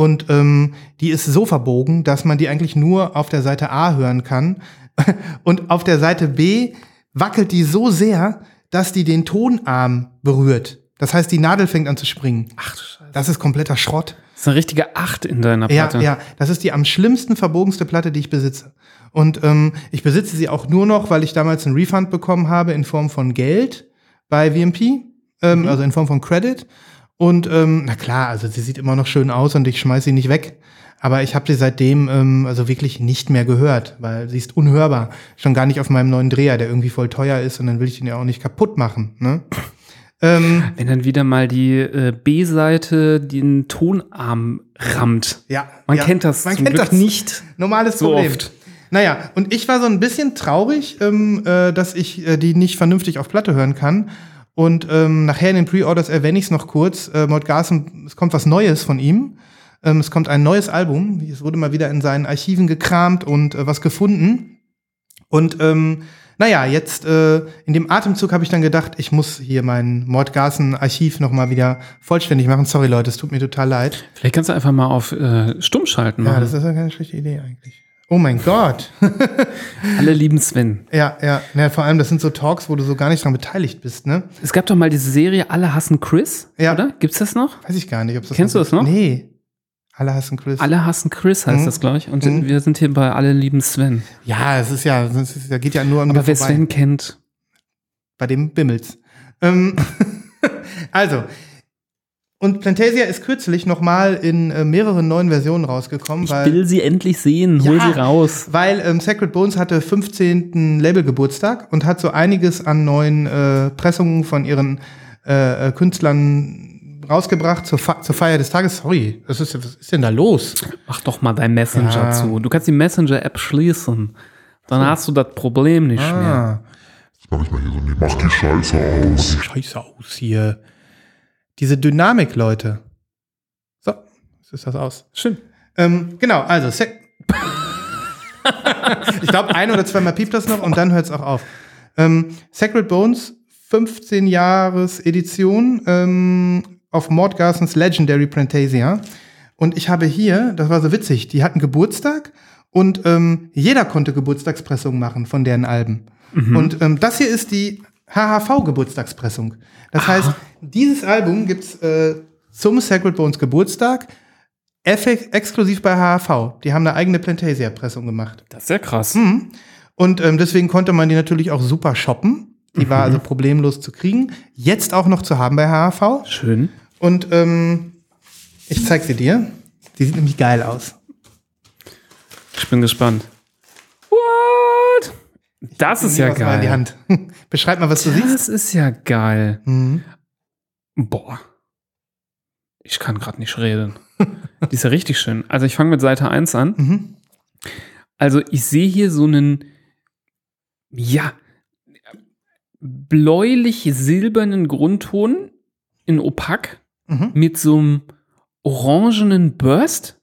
Speaker 1: Und ähm, die ist so verbogen, dass man die eigentlich nur auf der Seite A hören kann. (laughs) Und auf der Seite B wackelt die so sehr, dass die den Tonarm berührt. Das heißt, die Nadel fängt an zu springen.
Speaker 2: Ach du Scheiße.
Speaker 1: Das ist kompletter Schrott.
Speaker 2: Das ist eine richtige Acht in deiner
Speaker 1: Ja,
Speaker 2: Platte.
Speaker 1: ja, das ist die am schlimmsten verbogenste Platte, die ich besitze. Und ähm, ich besitze sie auch nur noch, weil ich damals einen Refund bekommen habe in Form von Geld bei VMP, ähm, also in Form von Credit. Und ähm, na klar, also sie sieht immer noch schön aus und ich schmeiß sie nicht weg. Aber ich habe sie seitdem ähm, also wirklich nicht mehr gehört, weil sie ist unhörbar. Schon gar nicht auf meinem neuen Dreher, der irgendwie voll teuer ist und dann will ich den ja auch nicht kaputt machen. Ne? (laughs) ähm,
Speaker 2: Wenn dann wieder mal die äh, B-Seite den Tonarm rammt.
Speaker 1: ja,
Speaker 2: Man
Speaker 1: ja,
Speaker 2: kennt das
Speaker 1: man kennt
Speaker 2: Glück
Speaker 1: das.
Speaker 2: nicht.
Speaker 1: Normales
Speaker 2: So
Speaker 1: Problem.
Speaker 2: oft.
Speaker 1: Naja, und ich war so ein bisschen traurig, ähm, äh, dass ich äh, die nicht vernünftig auf Platte hören kann. Und ähm, nachher in den Pre-Orders erwähne ich es noch kurz. Äh, Mort Garson, es kommt was Neues von ihm. Ähm, es kommt ein neues Album. Es wurde mal wieder in seinen Archiven gekramt und äh, was gefunden. Und ähm, naja, jetzt äh, in dem Atemzug habe ich dann gedacht, ich muss hier mein Mort Garson Archiv noch mal wieder vollständig machen. Sorry Leute, es tut mir total leid.
Speaker 2: Vielleicht kannst du einfach mal auf äh, Stumm schalten
Speaker 1: Ja,
Speaker 2: machen.
Speaker 1: das ist ja keine schlechte Idee eigentlich. Oh mein Gott. (laughs)
Speaker 2: Alle lieben Sven.
Speaker 1: Ja, ja, ja, vor allem, das sind so Talks, wo du so gar nicht dran beteiligt bist, ne?
Speaker 2: Es gab doch mal diese Serie Alle hassen Chris,
Speaker 1: Ja.
Speaker 2: oder? Gibt's das noch?
Speaker 1: Weiß ich gar nicht, ob das
Speaker 2: Kennst du das noch?
Speaker 1: Nee. Alle hassen Chris.
Speaker 2: Alle hassen Chris heißt
Speaker 1: Mhm.
Speaker 2: das, glaube ich. Und
Speaker 1: Mhm.
Speaker 2: wir sind hier bei Alle lieben Sven.
Speaker 1: Ja, es ist ja, es ist, da geht ja nur an
Speaker 2: Aber wer
Speaker 1: vorbei.
Speaker 2: Sven kennt,
Speaker 1: Bei dem Bimmels. Ähm, (laughs) also. Und Plantasia ist kürzlich noch mal in äh, mehreren neuen Versionen rausgekommen,
Speaker 2: ich
Speaker 1: weil,
Speaker 2: will sie endlich sehen. Hol
Speaker 1: Ja.
Speaker 2: sie raus.
Speaker 1: weil ähm, Sacred Bones hatte 15. Labelgeburtstag und hat so einiges an neuen äh, Pressungen von ihren äh, äh, Künstlern rausgebracht zur, Fe zur Feier des Tages. Sorry, was ist, was ist denn da los?
Speaker 2: Mach doch mal dein Messenger
Speaker 1: Ja.
Speaker 2: zu. Du kannst die Messenger-App schließen. Dann hast du das Problem nicht mehr.
Speaker 1: Ah,
Speaker 3: Jetzt mach ich mal hier so, nee, mach die Scheiße aus.
Speaker 1: scheiße aus hier. Diese Dynamik, Leute. So, jetzt ist das aus.
Speaker 2: Schön.
Speaker 1: Ähm, genau, also Sac (laughs) ich glaube, ein oder zweimal piept das noch und dann hört es auch auf. Ähm, Sacred Bones, 15 Jahres Edition ähm, auf Mort Garsons Legendary Plantasia. Und ich habe hier, das war so witzig, die hatten Geburtstag und ähm, jeder konnte Geburtstagspressungen machen von deren Alben. Und ähm, das hier ist die HHV-Geburtstagspressung. Das heißt, dieses Album gibt's äh, zum Sacred Bones Geburtstag. Eff- exklusiv bei HHV. Die haben eine eigene Plantasia-Pressung gemacht.
Speaker 2: Das ist ja krass.
Speaker 1: Mhm. Und ähm, deswegen konnte man die natürlich auch super shoppen. Die war also problemlos zu kriegen. Jetzt auch noch zu haben bei HHV.
Speaker 2: Schön.
Speaker 1: Und ähm, ich zeig sie dir. Die sieht nämlich geil aus.
Speaker 2: Ich bin gespannt. What? Das ist ja geil.
Speaker 1: Hand. (laughs) Beschreib mal, was du siehst.
Speaker 2: Das ist ja geil.
Speaker 1: Mhm.
Speaker 2: Boah. Ich kann gerade nicht reden. Die ist ja richtig schön. Also ich fange mit Seite 1 an.
Speaker 1: Mhm.
Speaker 2: Also ich sehe hier so einen, ja, bläulich-silbernen Grundton in Opak
Speaker 1: Mhm.
Speaker 2: mit so einem orangenen Burst.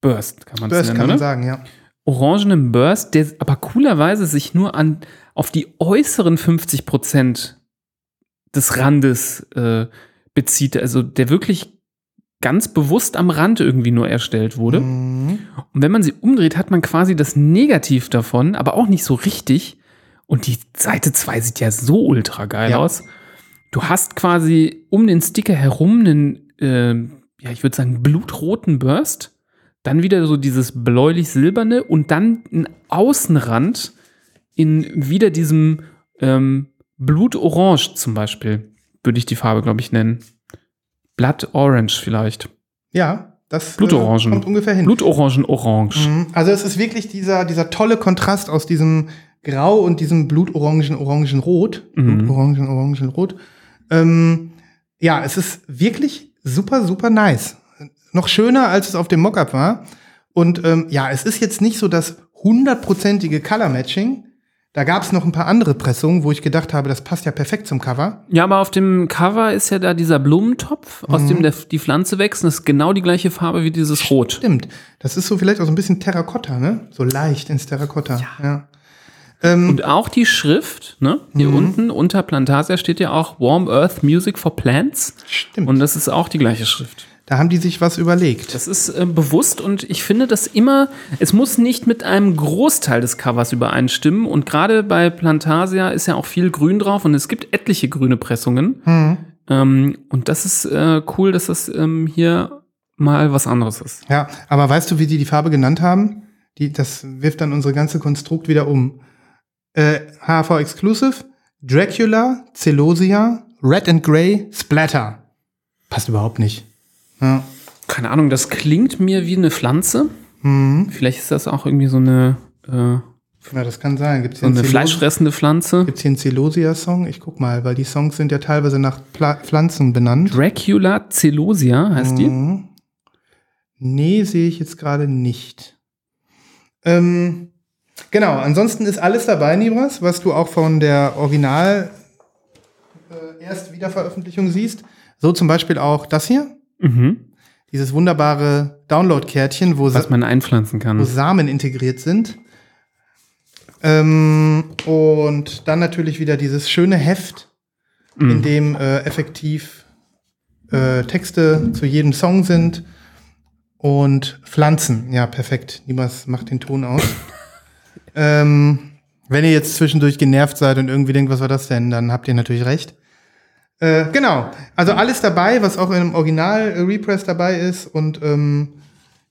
Speaker 2: Burst kann man
Speaker 1: Das
Speaker 2: nennen,
Speaker 1: kann man
Speaker 2: oder?
Speaker 1: sagen, ja.
Speaker 2: Orangenen Burst, der aber coolerweise sich nur an auf die äußeren 50 Prozent des Randes äh, bezieht. Also der wirklich ganz bewusst am Rand irgendwie nur erstellt wurde.
Speaker 1: Mhm.
Speaker 2: Und wenn man sie umdreht, hat man quasi das Negativ davon, aber auch nicht so richtig. Und die Seite 2 sieht ja so ultra geil
Speaker 1: Ja.
Speaker 2: aus. Du hast quasi um den Sticker herum einen, äh, ja, ich würde sagen, blutroten Burst. Dann wieder so dieses bläulich-silberne und dann ein Außenrand in wieder diesem ähm, Blutorange zum Beispiel, würde ich die Farbe, glaube ich, nennen. Blood Orange vielleicht.
Speaker 1: Ja, das äh,
Speaker 2: Blutorangen.
Speaker 1: kommt ungefähr hin.
Speaker 2: Blutorangen-Orange.
Speaker 1: Mhm. Also es ist wirklich dieser, dieser tolle Kontrast aus diesem Grau und diesem Blutorangen, Orangenrot.
Speaker 2: Mhm.
Speaker 1: Blutorangen, Orangenrot. Ähm, ja, es ist wirklich super, super nice. Noch schöner, als es auf dem Mockup war. Und ähm, ja, es ist jetzt nicht so das hundertprozentige Color Matching. Da gab es noch ein paar andere Pressungen, wo ich gedacht habe, das passt ja perfekt zum Cover.
Speaker 2: Ja, aber auf dem Cover ist ja da dieser Blumentopf, aus dem der, die Pflanze wächst. Und das ist genau die gleiche Farbe wie dieses Rot.
Speaker 1: Stimmt. Das ist so vielleicht auch so ein bisschen Terrakotta, ne? So leicht ins Terrakotta. Ja. Ähm,
Speaker 2: Und auch die Schrift, ne? Hier unten unter Plantasia steht ja auch Warm Earth Music for Plants.
Speaker 1: stimmt.
Speaker 2: Und das ist auch die gleiche Schrift.
Speaker 1: Da haben die sich was überlegt.
Speaker 2: Das ist äh, bewusst und ich finde das immer, es muss nicht mit einem Großteil des Covers übereinstimmen. Und gerade bei Plantasia ist ja auch viel Grün drauf und es gibt etliche grüne Pressungen. Ähm, und das ist äh, cool, dass das ähm, hier mal was anderes ist.
Speaker 1: Ja, aber weißt du, wie die die Farbe genannt haben? Die, das wirft dann unsere ganze Konstrukt wieder um. Äh, HV Exclusive, Dracula, Celosia, Red and Grey, Splatter. Passt überhaupt nicht. Ja.
Speaker 2: Keine Ahnung, das klingt mir wie eine Pflanze. Vielleicht ist das auch irgendwie so eine, äh,
Speaker 1: ja, das kann sein. Gibt's
Speaker 2: so
Speaker 1: hier
Speaker 2: eine
Speaker 1: einen Celos-
Speaker 2: fleischfressende Pflanze.
Speaker 1: Gibt's hier einen Celosia-Song? Ich guck mal, weil die Songs sind ja teilweise nach Pla Pflanzen benannt.
Speaker 2: Dracula celosia heißt die.
Speaker 1: Mhm. Nee, sehe ich jetzt gerade nicht. Ähm, genau, ansonsten ist alles dabei, Nibras, was du auch von der Original äh, Erstwiederveröffentlichung siehst. So zum Beispiel auch das hier,
Speaker 2: Mhm.
Speaker 1: dieses wunderbare Download-Kärtchen, wo,
Speaker 2: Was man einpflanzen
Speaker 1: wo
Speaker 2: kann.
Speaker 1: Samen integriert sind. Ähm, und dann natürlich wieder dieses schöne Heft,
Speaker 2: Mhm.
Speaker 1: in dem äh, effektiv äh, Texte zu jedem Song sind und Pflanzen. Ja, perfekt. Niemals macht den Ton aus. (laughs) ähm, wenn ihr jetzt zwischendurch genervt seid und irgendwie denkt, was war das denn, dann habt ihr natürlich recht. Äh, genau. Also alles dabei, was auch im Original äh, Repress dabei ist. Und ähm,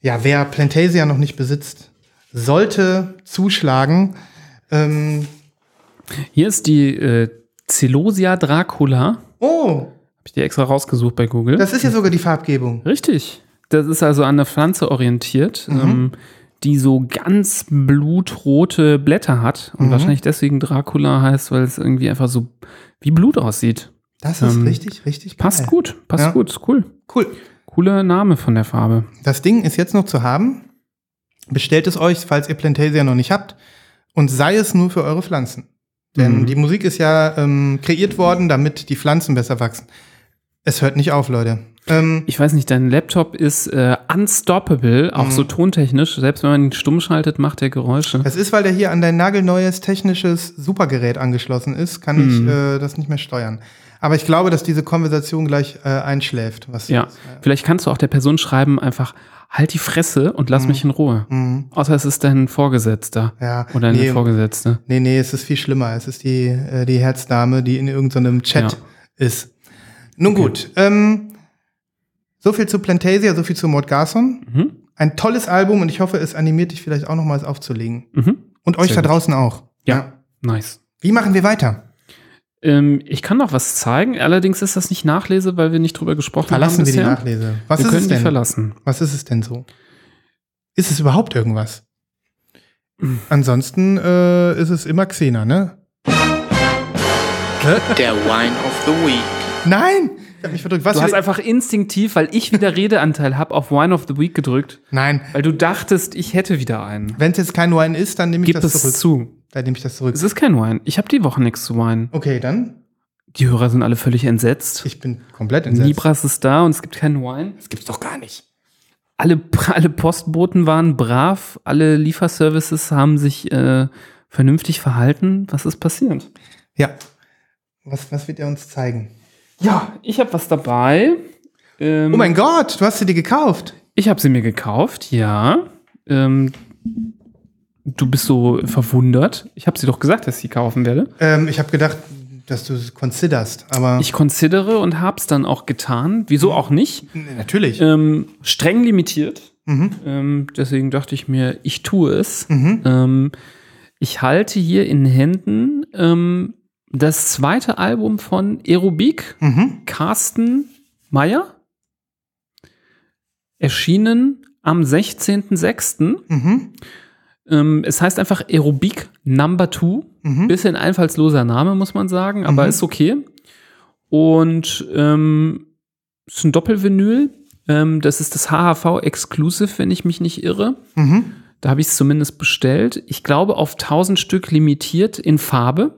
Speaker 1: ja, wer Plantasia noch nicht besitzt, sollte zuschlagen. Ähm,
Speaker 2: Hier ist die äh, Celosia dracula.
Speaker 1: oh,
Speaker 2: Habe ich dir extra rausgesucht bei Google.
Speaker 1: das ist ja sogar die Farbgebung.
Speaker 2: Richtig. Das ist also an der Pflanze orientiert,
Speaker 1: Mhm.
Speaker 2: ähm, die so ganz blutrote Blätter hat und
Speaker 1: Mhm.
Speaker 2: wahrscheinlich deswegen Dracula heißt, weil es irgendwie einfach so wie Blut aussieht.
Speaker 1: Das ist
Speaker 2: Ähm,
Speaker 1: richtig, richtig
Speaker 2: Passt
Speaker 1: geil.
Speaker 2: gut, passt
Speaker 1: Ja.
Speaker 2: gut, ist cool.
Speaker 1: Cool.
Speaker 2: Cooler Name von der Farbe.
Speaker 1: Das Ding ist jetzt noch zu haben. Bestellt es euch, falls ihr Plantasia noch nicht habt. Und sei es nur für eure Pflanzen. Denn
Speaker 2: Mhm.
Speaker 1: die Musik ist ja ähm, kreiert worden, damit die Pflanzen besser wachsen. Es hört nicht auf, Leute. Ähm,
Speaker 2: Ich weiß nicht, dein Laptop ist äh, unstoppable, auch
Speaker 1: Mhm.
Speaker 2: so tontechnisch. Selbst wenn man ihn stumm schaltet, macht er Geräusche.
Speaker 1: das ist, weil der hier an dein nagelneues technisches Supergerät angeschlossen ist, kann
Speaker 2: Mhm.
Speaker 1: ich äh, das nicht mehr steuern. Aber ich glaube, dass diese Konversation gleich äh, einschläft. Was
Speaker 2: Ja, vielleicht kannst du auch der Person schreiben, einfach halt die Fresse und lass mich in Ruhe.
Speaker 1: Mhm.
Speaker 2: Außer es ist dein Vorgesetzter
Speaker 1: Ja,
Speaker 2: oder eine
Speaker 1: nee,
Speaker 2: Vorgesetzte.
Speaker 1: Nee, nee, es ist viel schlimmer. Es ist die, äh, die Herzdame, die in irgendeinem Chat
Speaker 2: Ja.
Speaker 1: ist. Nun gut, ähm, So viel zu Plantasia, so viel zu Mord Garson.
Speaker 2: Mhm.
Speaker 1: Ein tolles Album und ich hoffe, es animiert dich vielleicht auch nochmals aufzulegen.
Speaker 2: Mhm.
Speaker 1: Und euch
Speaker 2: Sehr
Speaker 1: da
Speaker 2: gut.
Speaker 1: draußen auch.
Speaker 2: Ja, nice.
Speaker 1: Wie machen wir weiter?
Speaker 2: Ähm, ich kann noch was zeigen, allerdings ist das nicht Nachlese, weil wir nicht drüber gesprochen
Speaker 1: Verlassen
Speaker 2: haben
Speaker 1: wir die. Nachlese. Was
Speaker 2: wir
Speaker 1: ist
Speaker 2: können
Speaker 1: es
Speaker 2: die
Speaker 1: denn?
Speaker 2: verlassen.
Speaker 1: Was ist es denn so? Ist es überhaupt irgendwas? (clears throat) Ansonsten äh, ist es immer Xena, ne?
Speaker 5: Der Wine of the Week.
Speaker 1: Nein! Ich hab mich verdrückt. Was
Speaker 2: Du hast einfach instinktiv, weil ich wieder Redeanteil habe, auf Wine of the Week gedrückt,
Speaker 1: Nein.
Speaker 2: weil du dachtest, ich hätte wieder einen.
Speaker 1: Wenn es jetzt kein Wine ist, dann nehme ich
Speaker 2: Gib
Speaker 1: das
Speaker 2: es
Speaker 1: zurück.
Speaker 2: zu.
Speaker 1: Dann nehme ich das zurück.
Speaker 2: Es ist kein Wine. Ich habe die Woche nichts zu weinen.
Speaker 1: Okay, dann.
Speaker 2: Die Hörer sind alle völlig entsetzt.
Speaker 1: Ich bin komplett entsetzt.
Speaker 2: Libras ist da und es gibt keinen Wine.
Speaker 1: Das gibt's doch gar nicht.
Speaker 2: Alle, alle Postboten waren brav, alle Lieferservices haben sich äh, vernünftig verhalten. Was ist passiert?
Speaker 1: Ja. Was, was wird er uns zeigen?
Speaker 2: Ja, ich habe was dabei. Ähm,
Speaker 1: Oh mein Gott, du hast sie dir gekauft.
Speaker 2: Ich habe sie mir gekauft, ja. Ähm, du bist so verwundert. Ich habe sie doch gesagt, dass ich sie kaufen werde.
Speaker 1: Ähm, ich habe gedacht, dass du es considerst, aber
Speaker 2: Ich considere und habe es dann auch getan. Wieso auch nicht?
Speaker 1: Natürlich.
Speaker 2: Ähm, streng limitiert.
Speaker 1: Mhm.
Speaker 2: Ähm, deswegen dachte ich mir, ich tue es.
Speaker 1: Mhm.
Speaker 2: Ähm, ich halte hier in Händen ähm, das zweite Album von Aerobik,
Speaker 1: Mhm.
Speaker 2: Carsten Meyer. Erschienen am 16.06.
Speaker 1: Mhm.
Speaker 2: Ähm, es heißt einfach Aerobik Number Two.
Speaker 1: Mhm.
Speaker 2: Bisschen einfallsloser Name, muss man sagen, aber
Speaker 1: Mhm.
Speaker 2: ist okay. Und ähm, ist ein Doppelvinyl. Ähm, das ist das HHV Exclusive, wenn ich mich nicht irre.
Speaker 1: Mhm.
Speaker 2: Da habe ich es zumindest bestellt. Ich glaube auf 1000 Stück limitiert in Farbe.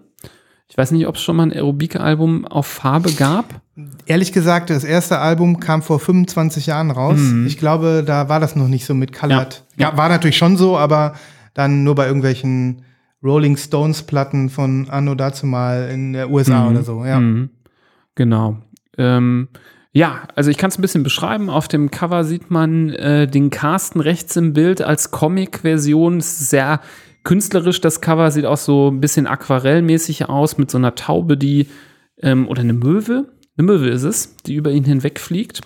Speaker 2: Ich weiß nicht, ob es schon mal ein Aerobik-Album auf Farbe gab.
Speaker 1: Ehrlich gesagt, das erste Album kam vor 25 Jahren raus. Ich glaube, da war das noch nicht so mit Colored.
Speaker 2: Mhm. Ja.
Speaker 1: Ja, war natürlich schon so, aber dann nur bei irgendwelchen Rolling Stones Platten von Anno dazu mal in der USA oder so. Ja.
Speaker 2: Mhm. Genau. Ähm, ja, also ich kann es ein bisschen beschreiben. Auf dem Cover sieht man äh, den Carsten rechts im Bild als Comic-Version. Sehr künstlerisch. Das Cover sieht auch so ein bisschen aquarellmäßig aus mit so einer Taube, die ähm, oder eine Möwe. Eine Möwe ist es, die über ihn hinwegfliegt.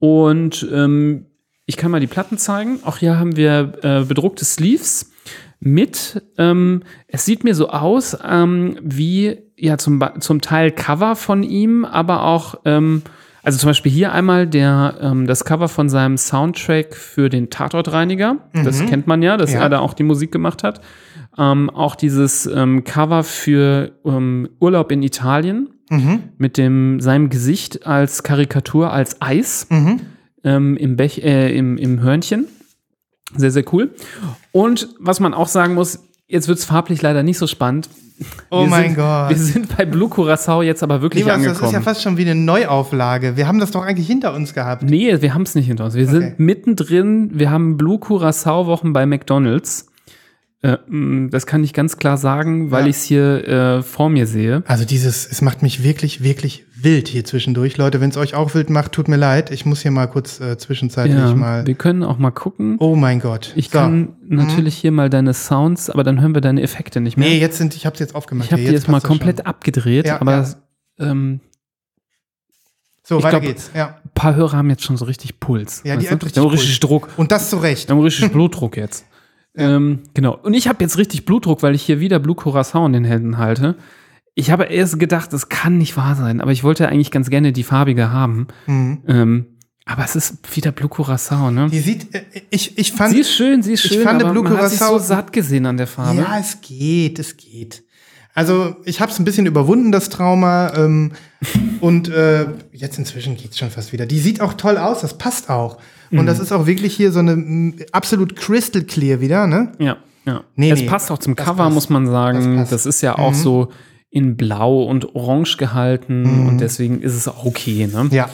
Speaker 2: Und ähm, ich kann mal die Platten zeigen. Auch hier haben wir äh, bedruckte Sleeves mit, ähm, es sieht mir so aus ähm, wie ja zum, zum Teil Cover von ihm, aber auch, ähm, also zum Beispiel hier einmal der, ähm, das Cover von seinem Soundtrack für den Tatortreiniger. Das kennt man ja, dass
Speaker 1: Ja.
Speaker 2: er da auch die Musik gemacht hat. Ähm, auch dieses ähm, Cover für ähm, Urlaub in Italien
Speaker 1: Mhm.
Speaker 2: mit dem seinem Gesicht als Karikatur als Eis
Speaker 1: Mhm.
Speaker 2: Ähm, im, Bech, äh, im, im Hörnchen. Sehr, sehr cool. Und was man auch sagen muss, jetzt wird es farblich leider nicht so spannend.
Speaker 1: Oh
Speaker 2: Wir
Speaker 1: mein
Speaker 2: sind,
Speaker 1: Gott.
Speaker 2: Wir sind bei Blue Curacao jetzt aber wirklich
Speaker 1: das
Speaker 2: angekommen.
Speaker 1: ist ja fast schon wie eine Neuauflage. Wir haben das doch eigentlich hinter uns gehabt.
Speaker 2: nee, wir haben es nicht hinter uns. Wir
Speaker 1: Okay.
Speaker 2: sind mittendrin. Wir haben Blue Curacao Wochen bei McDonald's. Äh, mh, das kann ich ganz klar sagen, weil
Speaker 1: Ja.
Speaker 2: ich es hier äh, vor mir sehe.
Speaker 1: Also dieses, es macht mich wirklich, wirklich wild hier zwischendurch. Leute, wenn es euch auch wild macht, tut mir leid. Ich muss hier mal kurz äh, zwischenzeitlich
Speaker 2: Ja,
Speaker 1: mal.
Speaker 2: wir können auch mal gucken.
Speaker 1: Oh mein Gott.
Speaker 2: Ich
Speaker 1: So.
Speaker 2: kann natürlich hier mal deine Sounds, aber dann hören wir deine Effekte nicht mehr.
Speaker 1: Nee, jetzt sind, ich hab's jetzt aufgemacht.
Speaker 2: ich habe die jetzt mal komplett
Speaker 1: schon.
Speaker 2: abgedreht,
Speaker 1: Ja,
Speaker 2: aber. Ähm,
Speaker 1: So,
Speaker 2: ich
Speaker 1: weiter
Speaker 2: glaub-
Speaker 1: geht's. Ja.
Speaker 2: ein paar Hörer haben jetzt schon so richtig Puls.
Speaker 1: Ja, die haben richtig
Speaker 2: richtig. Druck.
Speaker 1: Und das zu Recht.
Speaker 2: Die haben richtig (laughs) Blutdruck jetzt. Ähm, genau. Und ich habe jetzt richtig Blutdruck, weil ich hier wieder Blue Curacao in den Händen halte. Ich habe erst gedacht, das kann nicht wahr sein, aber ich wollte eigentlich ganz gerne die farbige haben.
Speaker 1: Mhm.
Speaker 2: Ähm, aber es ist wieder Blue Curacao, ne?
Speaker 1: Die sieht, äh, ich, ich fand,
Speaker 2: Sie ist schön, sie ist
Speaker 1: ich
Speaker 2: schön,
Speaker 1: fand
Speaker 2: aber
Speaker 1: Blue
Speaker 2: man hat sich so
Speaker 1: Curacao-
Speaker 2: satt gesehen an der Farbe.
Speaker 1: ja, es geht, es geht. Also ich habe es ein bisschen überwunden, das Trauma. Ähm, und äh, jetzt inzwischen geht's schon fast wieder. Die sieht auch toll aus, das passt auch. Und
Speaker 2: Mhm.
Speaker 1: das ist auch wirklich hier so eine absolut crystal clear wieder, ne?
Speaker 2: Ja, ja.
Speaker 1: Nee,
Speaker 2: es
Speaker 1: nee,
Speaker 2: passt auch zum
Speaker 1: das
Speaker 2: Cover,
Speaker 1: passt.
Speaker 2: muss man
Speaker 1: Das
Speaker 2: sagen.
Speaker 1: passt.
Speaker 2: Das, ist ja auch
Speaker 1: Mhm.
Speaker 2: so in Blau und Orange gehalten und deswegen ist es auch okay. Ne?
Speaker 1: Ja.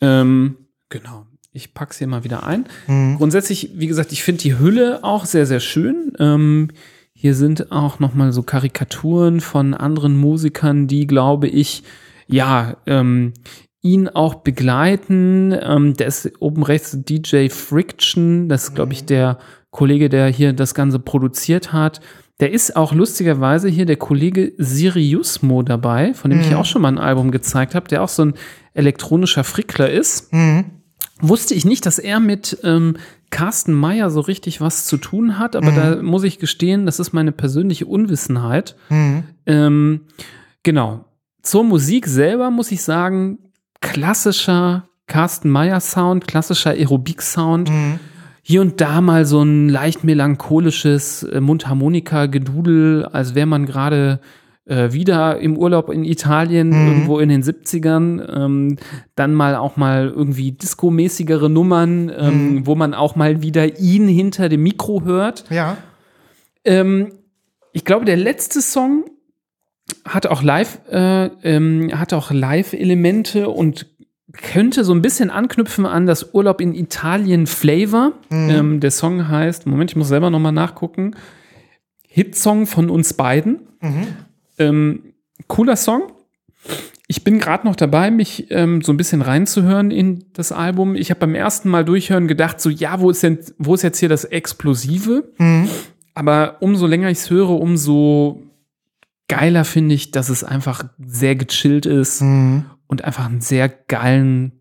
Speaker 2: Ähm, genau. Ich pack's hier mal wieder ein.
Speaker 1: Mhm.
Speaker 2: Grundsätzlich, wie gesagt, ich finde die Hülle auch sehr, sehr schön. Ähm, hier sind auch noch mal so Karikaturen von anderen Musikern, die, glaube ich, ja, ähm, ihn auch begleiten. Ähm, der ist oben rechts DJ Friction. Das ist, glaube ich, der Kollege, der hier das Ganze produziert hat. Der ist auch lustigerweise hier der Kollege Siriusmo dabei, von dem ich ja auch schon mal ein Album gezeigt habe, der auch so ein elektronischer Frickler ist.
Speaker 1: Mhm.
Speaker 2: wusste ich nicht, dass er mit ähm, Carsten Meyer so richtig was zu tun hat, aber da muss ich gestehen, das ist meine persönliche Unwissenheit. Ähm, genau. Zur Musik selber muss ich sagen, klassischer Carsten Meyer Sound, klassischer Aerobic Sound. Hier und da mal so ein leicht melancholisches äh, Mundharmonika-Gedudel, als wäre man gerade äh, wieder im Urlaub in Italien, irgendwo in den 70ern. Ähm, dann mal auch mal irgendwie diskomäßigere Nummern, ähm, wo man auch mal wieder ihn hinter dem Mikro hört.
Speaker 1: Ja.
Speaker 2: Ähm, ich glaube, der letzte Song hat auch Live, äh, ähm, hat auch Live-Elemente und könnte so ein bisschen anknüpfen an das Urlaub in Italien Flavor. Ähm, der Song heißt, Moment, ich muss selber nochmal nachgucken. Hitsong von uns beiden. Ähm, cooler Song. Ich bin gerade noch dabei, mich ähm, so ein bisschen reinzuhören in das Album. Ich habe beim ersten Mal durchhören gedacht, so ja, wo ist denn, wo ist jetzt hier das Explosive? Aber umso länger ich es höre, umso geiler finde ich, dass es einfach sehr gechillt ist und einfach einen sehr geilen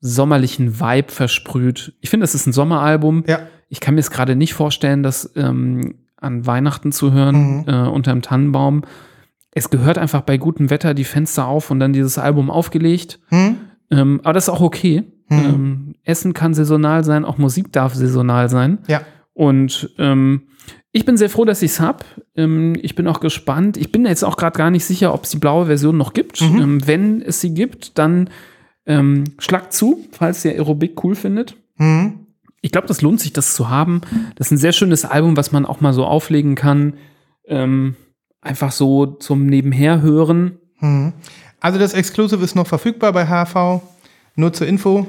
Speaker 2: sommerlichen Vibe versprüht. Ich finde, es ist ein Sommeralbum.
Speaker 1: Ja.
Speaker 2: Ich kann mir es gerade nicht vorstellen, das ähm, an Weihnachten zu hören, äh, unter dem Tannenbaum. Es gehört einfach bei gutem Wetter die Fenster auf und dann dieses Album aufgelegt. Ähm, aber das ist auch okay. Ähm, Essen kann saisonal sein, auch Musik darf saisonal sein.
Speaker 1: Ja.
Speaker 2: Und ähm, ich bin sehr froh, dass ich es habe. Ähm, ich bin auch gespannt. Ich bin jetzt auch gerade gar nicht sicher, ob es die blaue Version noch gibt. Ähm, wenn es sie gibt, dann ähm, schlagt zu, falls ihr Aerobic cool findet. Ich glaube, das lohnt sich, das zu haben. Das ist ein sehr schönes Album, was man auch mal so auflegen kann. Ähm, einfach so zum Nebenherhören.
Speaker 1: Also das Exclusive ist noch verfügbar bei HV. Nur zur Info.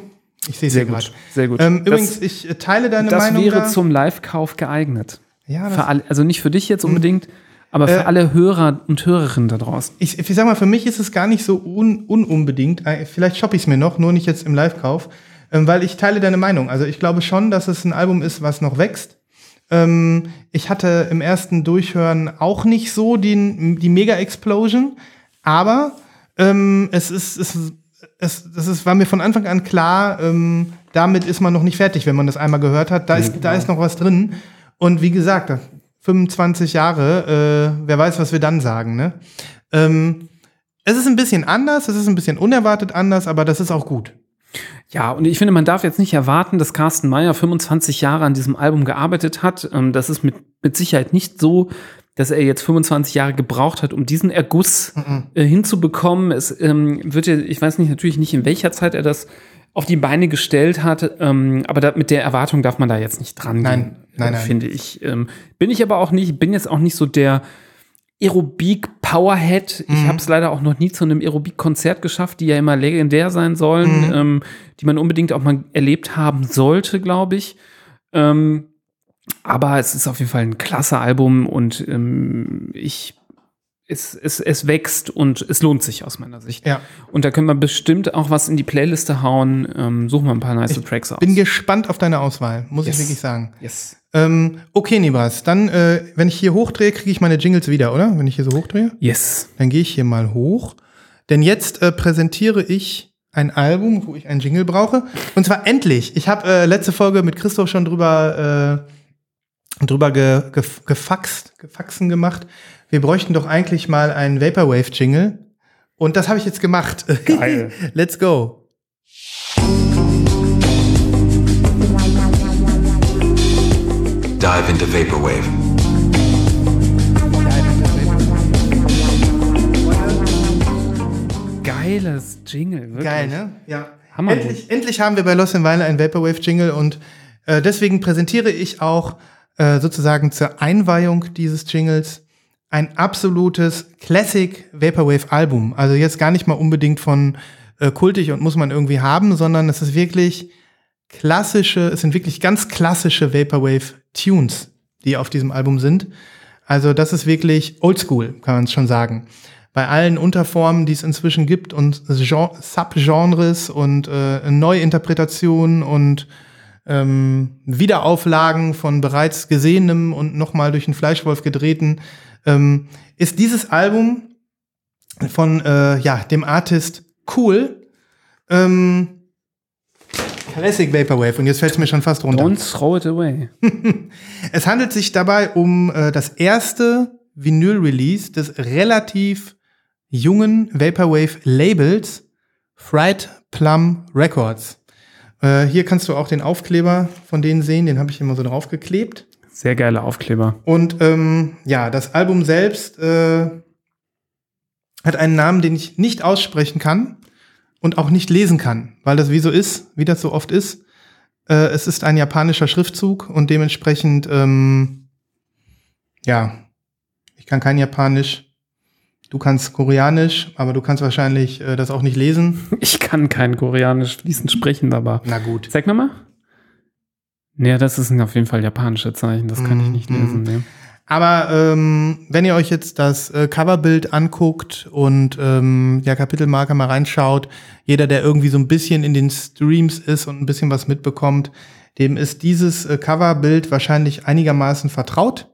Speaker 1: Ich sehe es
Speaker 2: Sehr gut, sehr gut.
Speaker 1: Ähm,
Speaker 2: Das-
Speaker 1: übrigens, ich äh, teile deine
Speaker 2: Das
Speaker 1: Meinung.
Speaker 2: wäre
Speaker 1: da.
Speaker 2: zum Live-Kauf geeignet.
Speaker 1: Ja,
Speaker 2: Für alle, also nicht für dich jetzt unbedingt, aber für
Speaker 1: Äh,
Speaker 2: alle Hörer und Hörerinnen da draußen.
Speaker 1: ich, ich sag mal, für mich ist es gar nicht so un, ununbedingt. Äh, Vielleicht shoppe ich es mir noch, nur nicht jetzt im Live-Kauf, ähm, weil ich teile deine Meinung. Also ich glaube schon, dass es ein Album ist, was noch wächst. Ähm, ich hatte im ersten Durchhören auch nicht so die, die Mega-Explosion, aber ähm, es ist, es, es, das ist, war mir von Anfang an klar, damit ist man noch nicht fertig, wenn man das einmal gehört hat. Da ist, da ist noch was drin. Und wie gesagt, 25 Jahre, äh, wer weiß, was wir dann sagen, ne? Ähm, es ist ein bisschen anders, es ist ein bisschen unerwartet anders, aber das ist auch gut.
Speaker 2: Ja, und ich finde, man darf jetzt nicht erwarten, dass Carsten Meyer 25 Jahre an diesem Album gearbeitet hat. Ähm, das ist mit, mit Sicherheit nicht so, dass er jetzt 25 Jahre gebraucht hat, um diesen Erguss äh, hinzubekommen. Es ähm, wird ja, ich weiß nicht natürlich nicht, in welcher Zeit er das auf die Beine gestellt hat, ähm, aber da, mit der Erwartung darf man da jetzt nicht dran
Speaker 1: Nein,
Speaker 2: gehen,
Speaker 1: nein, nein.
Speaker 2: finde ich. Ähm, bin ich aber auch nicht, bin jetzt auch nicht so der Aerobik Powerhead. Ich
Speaker 1: Mhm.
Speaker 2: habe es leider auch noch nie zu einem Aerobik-Konzert geschafft, die ja immer legendär sein sollen,
Speaker 1: Mhm.
Speaker 2: ähm, die man unbedingt auch mal erlebt haben sollte, glaube ich. Ähm, aber es ist auf jeden Fall ein klasse Album und ähm, ich es, es, es wächst und es lohnt sich aus meiner Sicht.
Speaker 1: Ja.
Speaker 2: Und da können wir bestimmt auch was in die Playliste hauen. Ähm, suchen wir ein paar nice Tracks aus.
Speaker 1: Bin gespannt auf deine Auswahl, muss
Speaker 2: Yes.
Speaker 1: ich wirklich sagen.
Speaker 2: yes.
Speaker 1: Ähm, okay, Nibas, dann, äh, wenn ich hier hochdrehe, kriege ich meine Jingles wieder, oder? Wenn ich hier so hochdrehe?
Speaker 2: Yes.
Speaker 1: Dann gehe ich hier mal hoch. Denn jetzt äh, präsentiere ich ein Album, wo ich einen Jingle brauche. Und zwar endlich. Ich habe äh, letzte Folge mit Christoph schon drüber, äh, drüber ge, ge, gefaxt, gefaxen gemacht. Wir bräuchten doch eigentlich mal einen Vaporwave-Jingle. Und das habe ich jetzt gemacht.
Speaker 2: Geil. (laughs)
Speaker 1: Let's go.
Speaker 6: Dive into Vaporwave.
Speaker 2: Geiles Jingle, wirklich.
Speaker 1: Geil, ne? Ja.
Speaker 2: Hammer
Speaker 1: endlich, endlich haben wir bei Lost in Vinyl einen Vaporwave-Jingle und äh, deswegen präsentiere ich auch äh, sozusagen zur Einweihung dieses Jingles ein absolutes Classic Vaporwave-Album. Also jetzt gar nicht mal unbedingt von äh, kultig und muss man irgendwie haben, sondern es ist wirklich klassische, es sind wirklich ganz klassische Vaporwave-Tunes, die auf diesem Album sind. Also das ist wirklich oldschool, kann man schon sagen. Bei allen Unterformen, die es inzwischen gibt und Gen Subgenres und äh, Neuinterpretationen und ähm, Wiederauflagen von bereits gesehenem und nochmal durch den Fleischwolf gedrehten, ähm, ist dieses Album von äh, ja, dem Artist Cool. Ähm, Classic Vaporwave. Und jetzt fällt es mir schon fast runter.
Speaker 2: Don't throw it away. (laughs)
Speaker 1: Es handelt sich dabei um äh, das erste Vinyl-Release des relativ jungen Vaporwave-Labels Fried Plum Records. Äh, hier kannst du auch den Aufkleber von denen sehen, den habe ich immer so draufgeklebt.
Speaker 2: Sehr geile Aufkleber.
Speaker 1: Und ähm, ja, das Album selbst äh, hat einen Namen, den ich nicht aussprechen kann und auch nicht lesen kann, weil das wie so ist, wie das so oft ist. Äh, es ist ein japanischer Schriftzug und dementsprechend, ähm, ja, ich kann kein Japanisch. Du kannst Koreanisch, aber du kannst wahrscheinlich äh, das auch nicht lesen.
Speaker 2: Ich kann kein Koreanisch fließend sprechen, aber.
Speaker 1: Na gut.
Speaker 2: Sag mir mal. Ja, das ist auf jeden Fall japanische Zeichen, das kann ich nicht
Speaker 1: Mhm,
Speaker 2: lesen. Nee.
Speaker 1: Aber ähm, wenn ihr euch jetzt das äh, Coverbild anguckt und ähm, ja Kapitelmarker mal reinschaut, jeder, der irgendwie so ein bisschen in den Streams ist und ein bisschen was mitbekommt, dem ist dieses äh, Coverbild wahrscheinlich einigermaßen vertraut.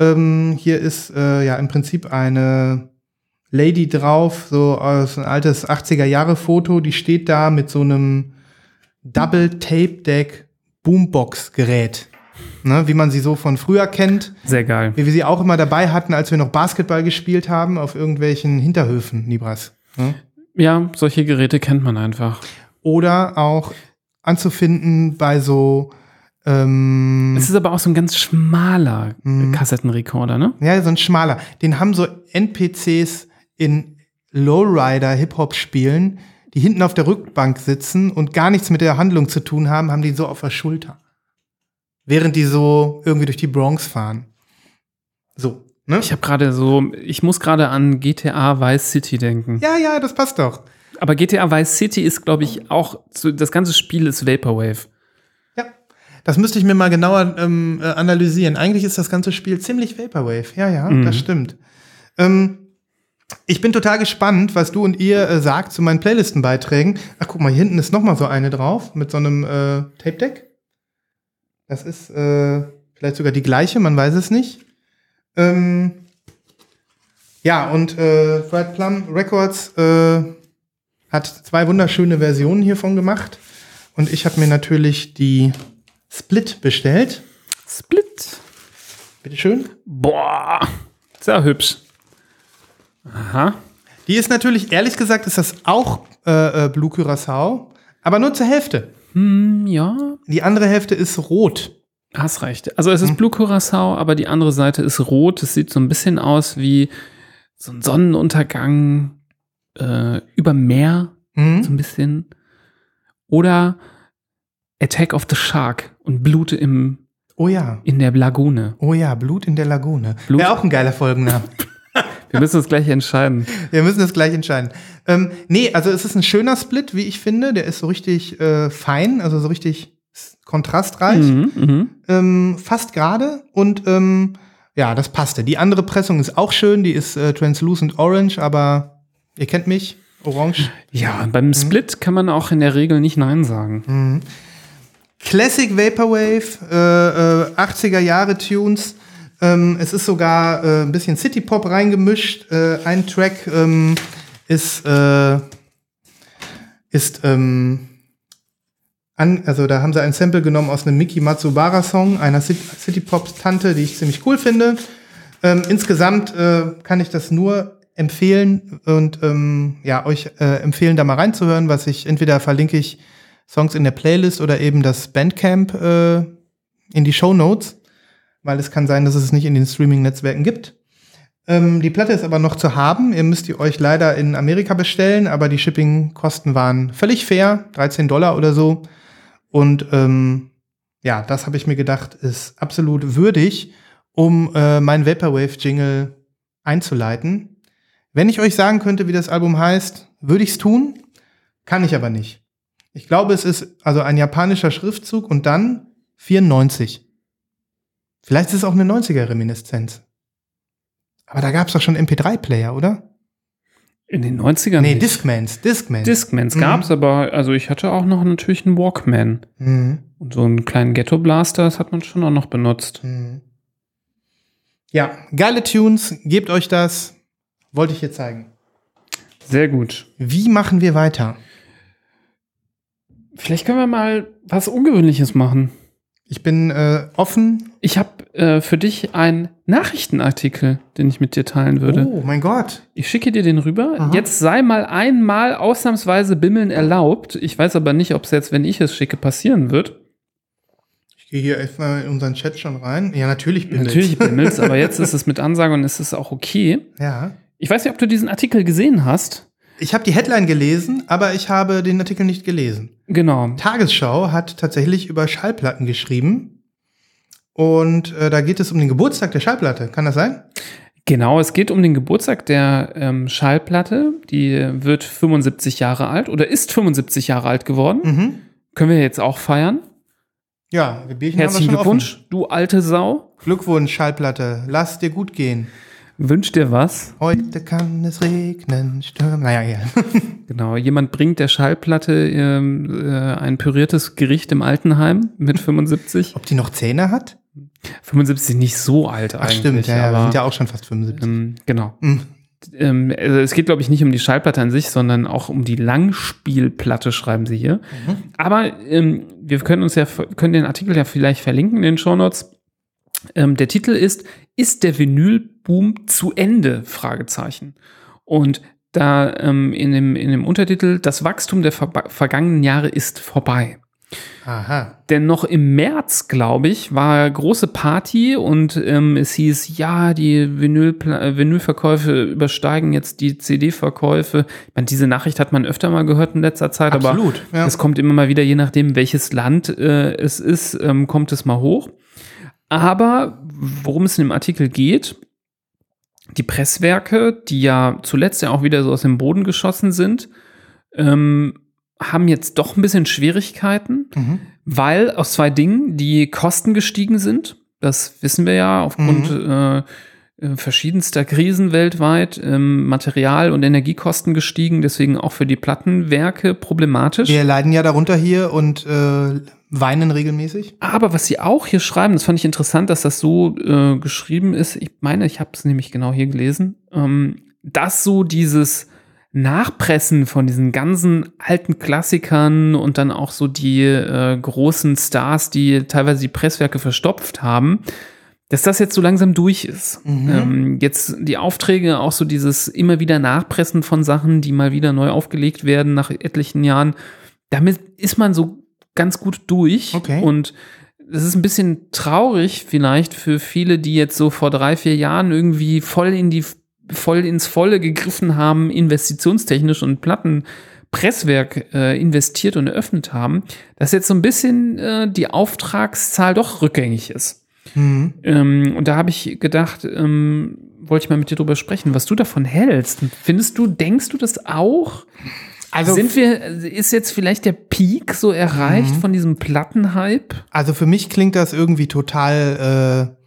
Speaker 1: Ähm, hier ist äh, ja im Prinzip eine Lady drauf, so aus ein altes 80er Jahre Foto, die steht da mit so einem Double Tape Deck Boombox Gerät. Ne, wie man sie so von früher kennt
Speaker 2: Sehr geil.
Speaker 1: wie wir sie auch immer dabei hatten, als wir noch Basketball gespielt haben auf irgendwelchen Hinterhöfen, Nibras. Ne?
Speaker 2: Ja, solche Geräte kennt man einfach.
Speaker 1: Oder auch anzufinden bei so, ähm,
Speaker 2: Es ist aber auch so ein ganz schmaler
Speaker 1: Mhm.
Speaker 2: Kassettenrekorder, ne?
Speaker 1: ja, so ein schmaler. Den haben so NPCs in Lowrider-Hip-Hop-Spielen, die hinten auf der Rückbank sitzen und gar nichts mit der Handlung zu tun haben, haben die so auf der Schulter. Während die so irgendwie durch die Bronx fahren. So, ne?
Speaker 2: Ich habe gerade so, ich muss gerade an GTA Vice City denken.
Speaker 1: ja, ja, das passt doch.
Speaker 2: Aber GTA Vice City ist, glaube ich, auch, so, das ganze Spiel ist Vaporwave.
Speaker 1: Ja, das müsste ich mir mal genauer ähm, äh, analysieren. Eigentlich ist das ganze Spiel ziemlich Vaporwave. Ja, ja, das stimmt. Ähm, ich bin total gespannt, was du und ihr äh, sagt zu meinen Playlistenbeiträgen. Ach, guck mal, hier hinten ist noch mal so eine drauf mit so einem äh, Tape-Deck. Das ist äh, vielleicht sogar die gleiche, man weiß es nicht. Ähm, ja, und äh, Fried Plum Records äh, hat zwei wunderschöne Versionen hiervon gemacht. Und ich habe mir natürlich die Split bestellt.
Speaker 2: Split.
Speaker 1: Bitteschön.
Speaker 2: Boah, sehr hübsch. Aha.
Speaker 1: Die ist natürlich, ehrlich gesagt, ist das auch äh, äh, Blue Curacao, aber nur zur Hälfte.
Speaker 2: Hm, ja,
Speaker 1: Die andere Hälfte ist rot.
Speaker 2: hast recht. Also es ist Blue Curacao, aber die andere Seite ist rot. Es sieht so ein bisschen aus wie so ein Sonnenuntergang äh, über Meer,
Speaker 1: Mhm.
Speaker 2: so ein bisschen. Oder Attack of the Shark und Blut im,
Speaker 1: Oh ja.
Speaker 2: in der Lagune.
Speaker 1: Oh ja, Blut in der Lagune. Wäre auch ein geiler Folgenname. (laughs)
Speaker 2: Wir müssen uns gleich entscheiden.
Speaker 1: Wir müssen das gleich entscheiden. Ähm, nee, also es ist ein schöner Split, wie ich finde. Der ist so richtig äh, fein, also so richtig kontrastreich.
Speaker 2: Mhm, mhm.
Speaker 1: ähm, fast gerade und ähm, ja, das passte. Die andere Pressung ist auch schön, die ist äh, translucent orange, aber ihr kennt mich, orange.
Speaker 2: Ja, beim Split kann man auch in der Regel nicht Nein sagen.
Speaker 1: Classic Vaporwave, äh, äh, 80er Jahre Tunes. Ähm, es ist sogar äh, ein bisschen City Pop reingemischt. Äh, ein Track ähm, ist äh, ist ähm, an, also da haben sie ein Sample genommen aus einem Miki Matsubara Song, einer City Pop Tante, die ich ziemlich cool finde. Ähm, insgesamt äh, kann ich das nur empfehlen und ähm, ja euch äh, empfehlen, da mal reinzuhören, was ich entweder verlinke ich Songs in der Playlist oder eben das Bandcamp äh, in die Show Notes, weil es kann sein, dass es es nicht in den Streaming-Netzwerken gibt. Ähm, die Platte ist aber noch zu haben. Ihr müsst die euch leider in Amerika bestellen, aber die Shipping-Kosten waren völlig fair, 13 Dollar oder so. Und ähm, ja, das habe ich mir gedacht, ist absolut würdig, um äh, meinen Vaporwave-Jingle einzuleiten. Wenn ich euch sagen könnte, wie das Album heißt, würde ich es tun, kann ich aber nicht. Ich glaube, es ist also ein japanischer Schriftzug und dann 94. Vielleicht ist es auch eine 90er-Reminiszenz. Aber da gab es doch schon MP3-Player, oder?
Speaker 2: In den 90ern
Speaker 1: Nee,
Speaker 2: nicht.
Speaker 1: Discmans, Discmans.
Speaker 2: Discmans
Speaker 1: Mhm.
Speaker 2: gab's, aber also ich hatte auch noch natürlich einen Walkman.
Speaker 1: Mhm.
Speaker 2: Und so einen kleinen Ghetto-Blaster, das hat man schon auch noch benutzt.
Speaker 1: Mhm. Ja, geile Tunes, gebt euch das. Wollte ich hier zeigen.
Speaker 2: Sehr gut.
Speaker 1: Wie machen wir weiter?
Speaker 2: Vielleicht können wir mal was Ungewöhnliches machen.
Speaker 1: Ich bin äh, offen.
Speaker 2: Ich habe äh, für dich einen Nachrichtenartikel, den ich mit dir teilen würde.
Speaker 1: Oh mein Gott.
Speaker 2: Ich schicke dir den rüber.
Speaker 1: Aha.
Speaker 2: Jetzt sei mal einmal ausnahmsweise Bimmeln erlaubt. Ich weiß aber nicht, ob es jetzt, wenn ich es schicke, passieren wird.
Speaker 1: Ich gehe hier erstmal in unseren Chat schon rein. Ja, natürlich bin
Speaker 2: Natürlich bimmelst, aber jetzt (laughs) ist es mit Ansage und es ist auch okay.
Speaker 1: Ja.
Speaker 2: Ich weiß nicht, ob du diesen Artikel gesehen hast.
Speaker 1: Ich habe die Headline gelesen, aber ich habe den Artikel nicht gelesen.
Speaker 2: Genau.
Speaker 1: Tagesschau hat tatsächlich über Schallplatten geschrieben. Und äh, da geht es um den Geburtstag der Schallplatte. Kann das sein?
Speaker 2: Genau, es geht um den Geburtstag der ähm, Schallplatte. Die wird 75 Jahre alt oder ist 75 Jahre alt geworden.
Speaker 1: Mhm.
Speaker 2: Können wir jetzt auch feiern.
Speaker 1: Ja, wir Bierchen
Speaker 2: Herzlichen
Speaker 1: haben wir schon
Speaker 2: Glückwunsch, du alte Sau.
Speaker 1: Offen. Glückwunsch, Schallplatte. Lass dir gut gehen.
Speaker 2: Wünsch dir was.
Speaker 1: Heute kann es regnen, stürmen. Naja, ja. (laughs)
Speaker 2: Genau, jemand bringt der Schallplatte ähm, äh, ein püriertes Gericht im Altenheim mit (laughs) 75.
Speaker 1: Ob die noch Zähne hat?
Speaker 2: 75 nicht so alt
Speaker 1: Ach,
Speaker 2: eigentlich.
Speaker 1: stimmt. Ja, ja, wir
Speaker 2: aber,
Speaker 1: sind ja auch schon fast 75.
Speaker 2: ähm, genau.
Speaker 1: Mhm.
Speaker 2: Ähm, also es geht, glaube ich, nicht um die Schallplatte an sich, sondern auch um die Langspielplatte, schreiben sie hier.
Speaker 1: Mhm.
Speaker 2: Aber ähm, wir können uns ja können den Artikel ja vielleicht verlinken in den Shownotes. Ähm, der Titel ist Ist der Vinylboom zu Ende? Fragezeichen. Und da ähm, in, dem, in dem Untertitel Das Wachstum der ver vergangenen Jahre ist vorbei.
Speaker 1: Aha.
Speaker 2: Denn noch im März, glaube ich, war große Party und ähm, es hieß, ja, die Vinyl Vinylverkäufe übersteigen jetzt die CD-Verkäufe. Ich meine, diese Nachricht hat man öfter mal gehört in letzter Zeit,
Speaker 1: Absolut,
Speaker 2: aber
Speaker 1: ja.
Speaker 2: es kommt immer mal wieder, je nachdem, welches Land äh, es ist, ähm, kommt es mal hoch. Aber worum es in dem Artikel geht, die Presswerke, die ja zuletzt ja auch wieder so aus dem Boden geschossen sind, ähm, haben jetzt doch ein bisschen Schwierigkeiten,
Speaker 1: Mhm.
Speaker 2: weil aus zwei Dingen die Kosten gestiegen sind. Das wissen wir ja aufgrund äh, äh, verschiedenster Krisen weltweit. Ähm, Material- und Energiekosten gestiegen, deswegen auch für die Plattenwerke problematisch.
Speaker 1: Wir leiden ja darunter hier und äh, weinen regelmäßig.
Speaker 2: Aber was sie auch hier schreiben, das fand ich interessant, dass das so äh, geschrieben ist. Ich meine, ich habe es nämlich genau hier gelesen, ähm, dass so dieses Nachpressen von diesen ganzen alten Klassikern und dann auch so die äh, großen Stars, die teilweise die Presswerke verstopft haben, dass das jetzt so langsam durch ist.
Speaker 1: Mhm.
Speaker 2: Ähm, jetzt die Aufträge, auch so dieses immer wieder Nachpressen von Sachen, die mal wieder neu aufgelegt werden nach etlichen Jahren, damit ist man so ganz gut durch.
Speaker 1: Okay.
Speaker 2: Und es ist ein bisschen traurig vielleicht für viele, die jetzt so vor drei, vier Jahren irgendwie voll in die voll ins Volle gegriffen haben, investitionstechnisch und Plattenpresswerk äh, investiert und eröffnet haben, dass jetzt so ein bisschen äh, die Auftragszahl doch rückgängig ist.
Speaker 1: Mhm.
Speaker 2: Ähm, und da habe ich gedacht, ähm, wollte ich mal mit dir drüber sprechen, was du davon hältst. Findest du, denkst du das auch?
Speaker 1: Also,
Speaker 2: Sind wir, ist jetzt vielleicht der Peak so erreicht
Speaker 1: Mhm.
Speaker 2: von diesem Plattenhype?
Speaker 1: also für mich klingt das irgendwie total äh,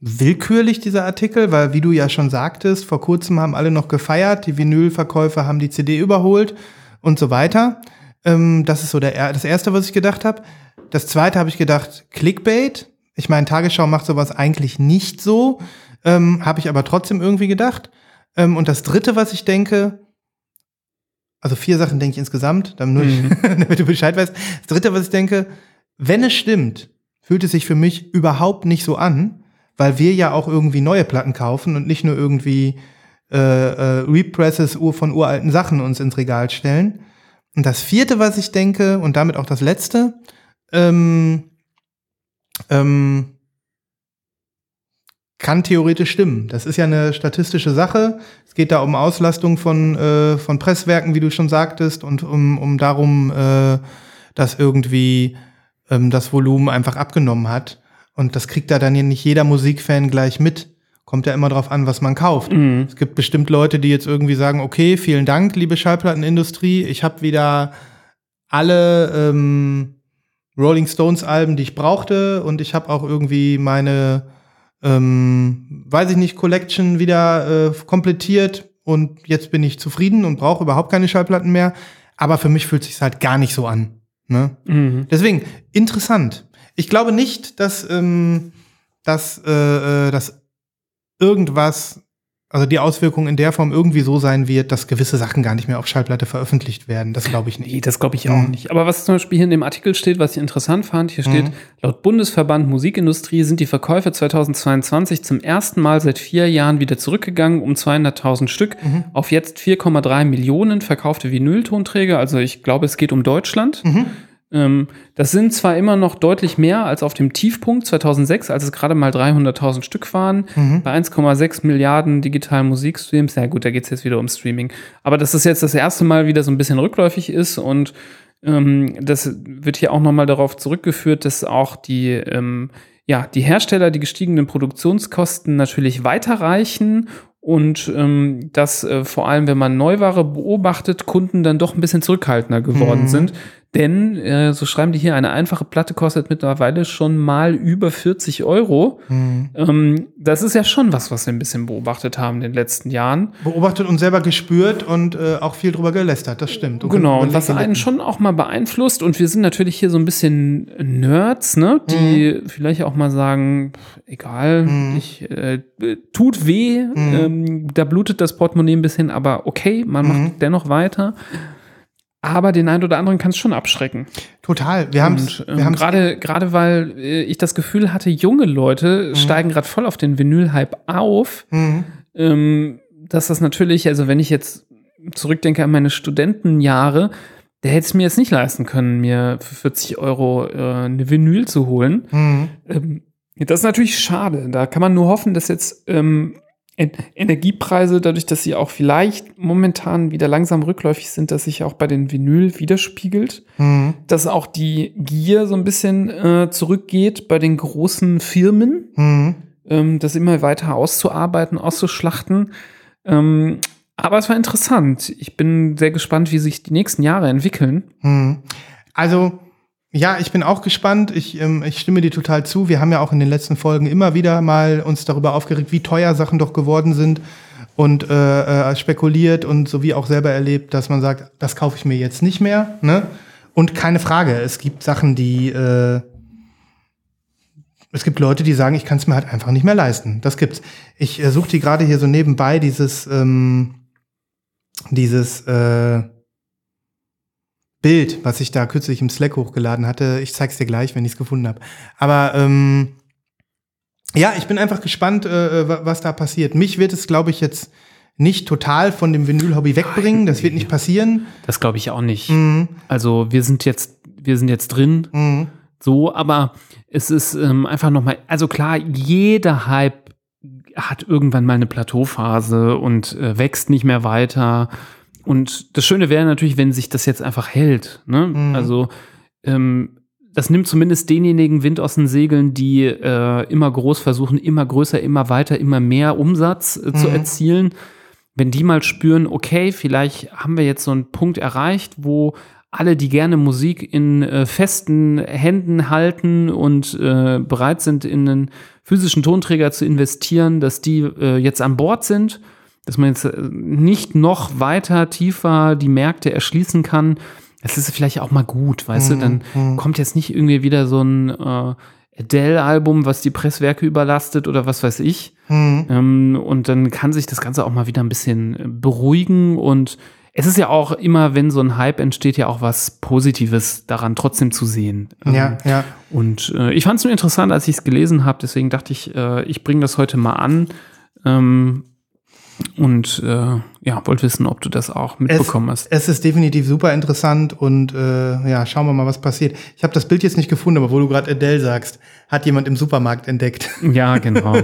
Speaker 1: willkürlich, dieser Artikel, weil wie du ja schon sagtest, vor kurzem haben alle noch gefeiert, die Vinylverkäufer haben die CD überholt und so weiter. Ähm, das ist so der, er- das Erste, was ich gedacht habe. Das Zweite habe ich gedacht, Clickbait. Ich meine, Tagesschau macht sowas eigentlich nicht so, ähm, habe ich aber trotzdem irgendwie gedacht. Ähm, und das Dritte, was ich denke, also vier Sachen denke ich insgesamt, damit, nur
Speaker 2: Mhm. (laughs)
Speaker 1: damit du Bescheid weißt. Das Dritte, was ich denke, wenn es stimmt, fühlt es sich für mich überhaupt nicht so an, weil wir ja auch irgendwie neue Platten kaufen und nicht nur irgendwie äh, äh, Represses von uralten Sachen uns ins Regal stellen. Und das vierte, was ich denke, und damit auch das letzte, ähm, ähm, kann theoretisch stimmen. Das ist ja eine statistische Sache. Es geht da um Auslastung von, äh, von Presswerken, wie du schon sagtest, und um, um darum, äh, dass irgendwie ähm, das Volumen einfach abgenommen hat. Und das kriegt da dann ja nicht jeder Musikfan gleich mit. Kommt ja immer drauf an, was man kauft.
Speaker 2: Mhm.
Speaker 1: Es gibt bestimmt Leute, die jetzt irgendwie sagen, okay, vielen Dank, liebe Schallplattenindustrie. Ich habe wieder alle ähm, Rolling Stones Alben, die ich brauchte. Und ich habe auch irgendwie meine, ähm, weiß ich nicht, Collection wieder äh, komplettiert. Und jetzt bin ich zufrieden und brauche überhaupt keine Schallplatten mehr. Aber für mich fühlt sich halt gar nicht so an. Ne?
Speaker 2: Mhm.
Speaker 1: Deswegen, interessant. Ich glaube nicht, dass, ähm, dass, äh, äh, dass irgendwas also die Auswirkung in der Form irgendwie so sein wird, dass gewisse Sachen gar nicht mehr auf Schallplatte veröffentlicht werden. Das glaube ich nicht.
Speaker 2: Nee, das glaube ich auch
Speaker 1: Mhm.
Speaker 2: nicht. Aber was zum Beispiel hier in dem Artikel steht, was ich interessant fand, hier steht,
Speaker 1: Mhm.
Speaker 2: laut Bundesverband Musikindustrie sind die Verkäufe 2022 zum ersten Mal seit vier Jahren wieder zurückgegangen um 200.000 Stück
Speaker 1: Mhm.
Speaker 2: auf jetzt 4,3 Millionen verkaufte Vinyltonträger. Also ich glaube, es geht um Deutschland. Ähm, das sind zwar immer noch deutlich mehr als auf dem Tiefpunkt 2006, als es gerade mal 300.000 Stück waren,
Speaker 1: Mhm.
Speaker 2: bei 1,6 Milliarden digitalen Musikstreams. Ja gut, da geht es jetzt wieder um Streaming. Aber dass das jetzt das erste Mal wieder so ein bisschen rückläufig ist und ähm, das wird hier auch nochmal darauf zurückgeführt, dass auch die, ähm, ja, die Hersteller die gestiegenen Produktionskosten natürlich weiterreichen und ähm, dass äh, vor allem, wenn man Neuware beobachtet, Kunden dann doch ein bisschen zurückhaltender geworden
Speaker 1: Mhm.
Speaker 2: sind. Denn, äh, so schreiben die hier, eine einfache Platte kostet mittlerweile schon mal über 40 Euro.
Speaker 1: Mhm.
Speaker 2: Ähm, das ist ja schon was, was wir ein bisschen beobachtet haben in den letzten Jahren.
Speaker 1: Beobachtet und selber gespürt und äh, auch viel drüber gelästert, das stimmt. Und
Speaker 2: Genau, und was einen schon auch mal beeinflusst, und wir sind natürlich hier so ein bisschen Nerds, ne, die vielleicht auch mal sagen, egal,
Speaker 1: Mhm.
Speaker 2: ich, äh, tut weh, ähm, da blutet das Portemonnaie ein bisschen, aber okay, man
Speaker 1: Mhm.
Speaker 2: macht dennoch weiter. Aber den einen oder anderen kann es schon abschrecken.
Speaker 1: Total. Wir haben
Speaker 2: ähm, gerade gerade weil äh, ich das Gefühl hatte, junge Leute steigen gerade voll auf den Vinyl-Hype auf,
Speaker 1: Mhm.
Speaker 2: ähm, dass das natürlich, also wenn ich jetzt zurückdenke an meine Studentenjahre, der hätte es mir jetzt nicht leisten können, mir für 40 Euro äh, eine Vinyl zu holen.
Speaker 1: Mhm.
Speaker 2: Ähm, das ist natürlich schade. Da kann man nur hoffen, dass jetzt ähm, Energiepreise, dadurch, dass sie auch vielleicht momentan wieder langsam rückläufig sind, dass sich auch bei den Vinyl widerspiegelt
Speaker 1: Mhm.
Speaker 2: dass auch die Gier so ein bisschen äh, zurückgeht bei den großen Firmen,
Speaker 1: Mhm.
Speaker 2: ähm, das immer weiter auszuarbeiten, auszuschlachten. Ähm, aber es war interessant. Ich bin sehr gespannt, wie sich die nächsten Jahre entwickeln.
Speaker 1: Mhm. Also, ja, ich bin auch gespannt. Ich, ähm, ich stimme dir total zu. Wir haben ja auch in den letzten Folgen immer wieder mal uns darüber aufgeregt, wie teuer Sachen doch geworden sind und äh, äh, spekuliert und sowie auch selber erlebt, dass man sagt, das kaufe ich mir jetzt nicht mehr. Ne? Und keine Frage, es gibt Sachen, die äh, es gibt Leute, die sagen, ich kann es mir halt einfach nicht mehr leisten. Das gibt's. Ich äh, suche die gerade hier so nebenbei dieses ähm, dieses äh, Bild, was ich da kürzlich im Slack hochgeladen hatte. Ich zeig's dir gleich, wenn ich es gefunden habe. Aber ähm, ja, ich bin einfach gespannt, äh, wa- was da passiert. Mich wird es, glaube ich, jetzt nicht total von dem Vinyl-Hobby wegbringen. Das wird nicht passieren.
Speaker 2: Das glaube ich auch nicht.
Speaker 1: Mhm.
Speaker 2: Also wir sind jetzt, wir sind jetzt drin,
Speaker 1: Mhm.
Speaker 2: so, aber es ist ähm, einfach nochmal, also klar, jeder Hype hat irgendwann mal eine Plateauphase und äh, wächst nicht mehr weiter. Und das Schöne wäre natürlich, wenn sich das jetzt einfach hält. Ne?
Speaker 1: Mhm.
Speaker 2: Also ähm, das nimmt zumindest denjenigen Wind aus den Segeln, die äh, immer groß versuchen, immer größer, immer weiter, immer mehr Umsatz äh, zu
Speaker 1: Mhm.
Speaker 2: erzielen. Wenn die mal spüren, okay, vielleicht haben wir jetzt so einen Punkt erreicht, wo alle, die gerne Musik in äh, festen Händen halten und äh, bereit sind, in einen physischen Tonträger zu investieren, dass die äh, jetzt an Bord sind, dass man jetzt äh, nicht noch weiter tiefer die Märkte erschließen kann. Es ist vielleicht auch mal gut, weißt du, dann kommt jetzt nicht irgendwie wieder so ein äh, Adele-Album, was die Presswerke überlastet oder was weiß ich.
Speaker 1: Mhm.
Speaker 2: Ähm, und dann kann sich das Ganze auch mal wieder ein bisschen beruhigen. Und es ist ja auch immer, wenn so ein Hype entsteht, ja auch was Positives daran trotzdem zu sehen. Ähm,
Speaker 1: Ja, ja.
Speaker 2: Und äh, ich fand es nur interessant, als ich es gelesen habe. Deswegen dachte ich, äh, ich bringe das heute mal an. Ähm, und äh, ja, wollte wissen, ob du das auch mitbekommen hast.
Speaker 1: Es ist definitiv super interessant und äh, ja, schauen wir mal, was passiert. Ich habe das Bild jetzt nicht gefunden, aber wo du gerade Adele sagst, hat jemand im Supermarkt entdeckt.
Speaker 2: Ja, genau. (laughs)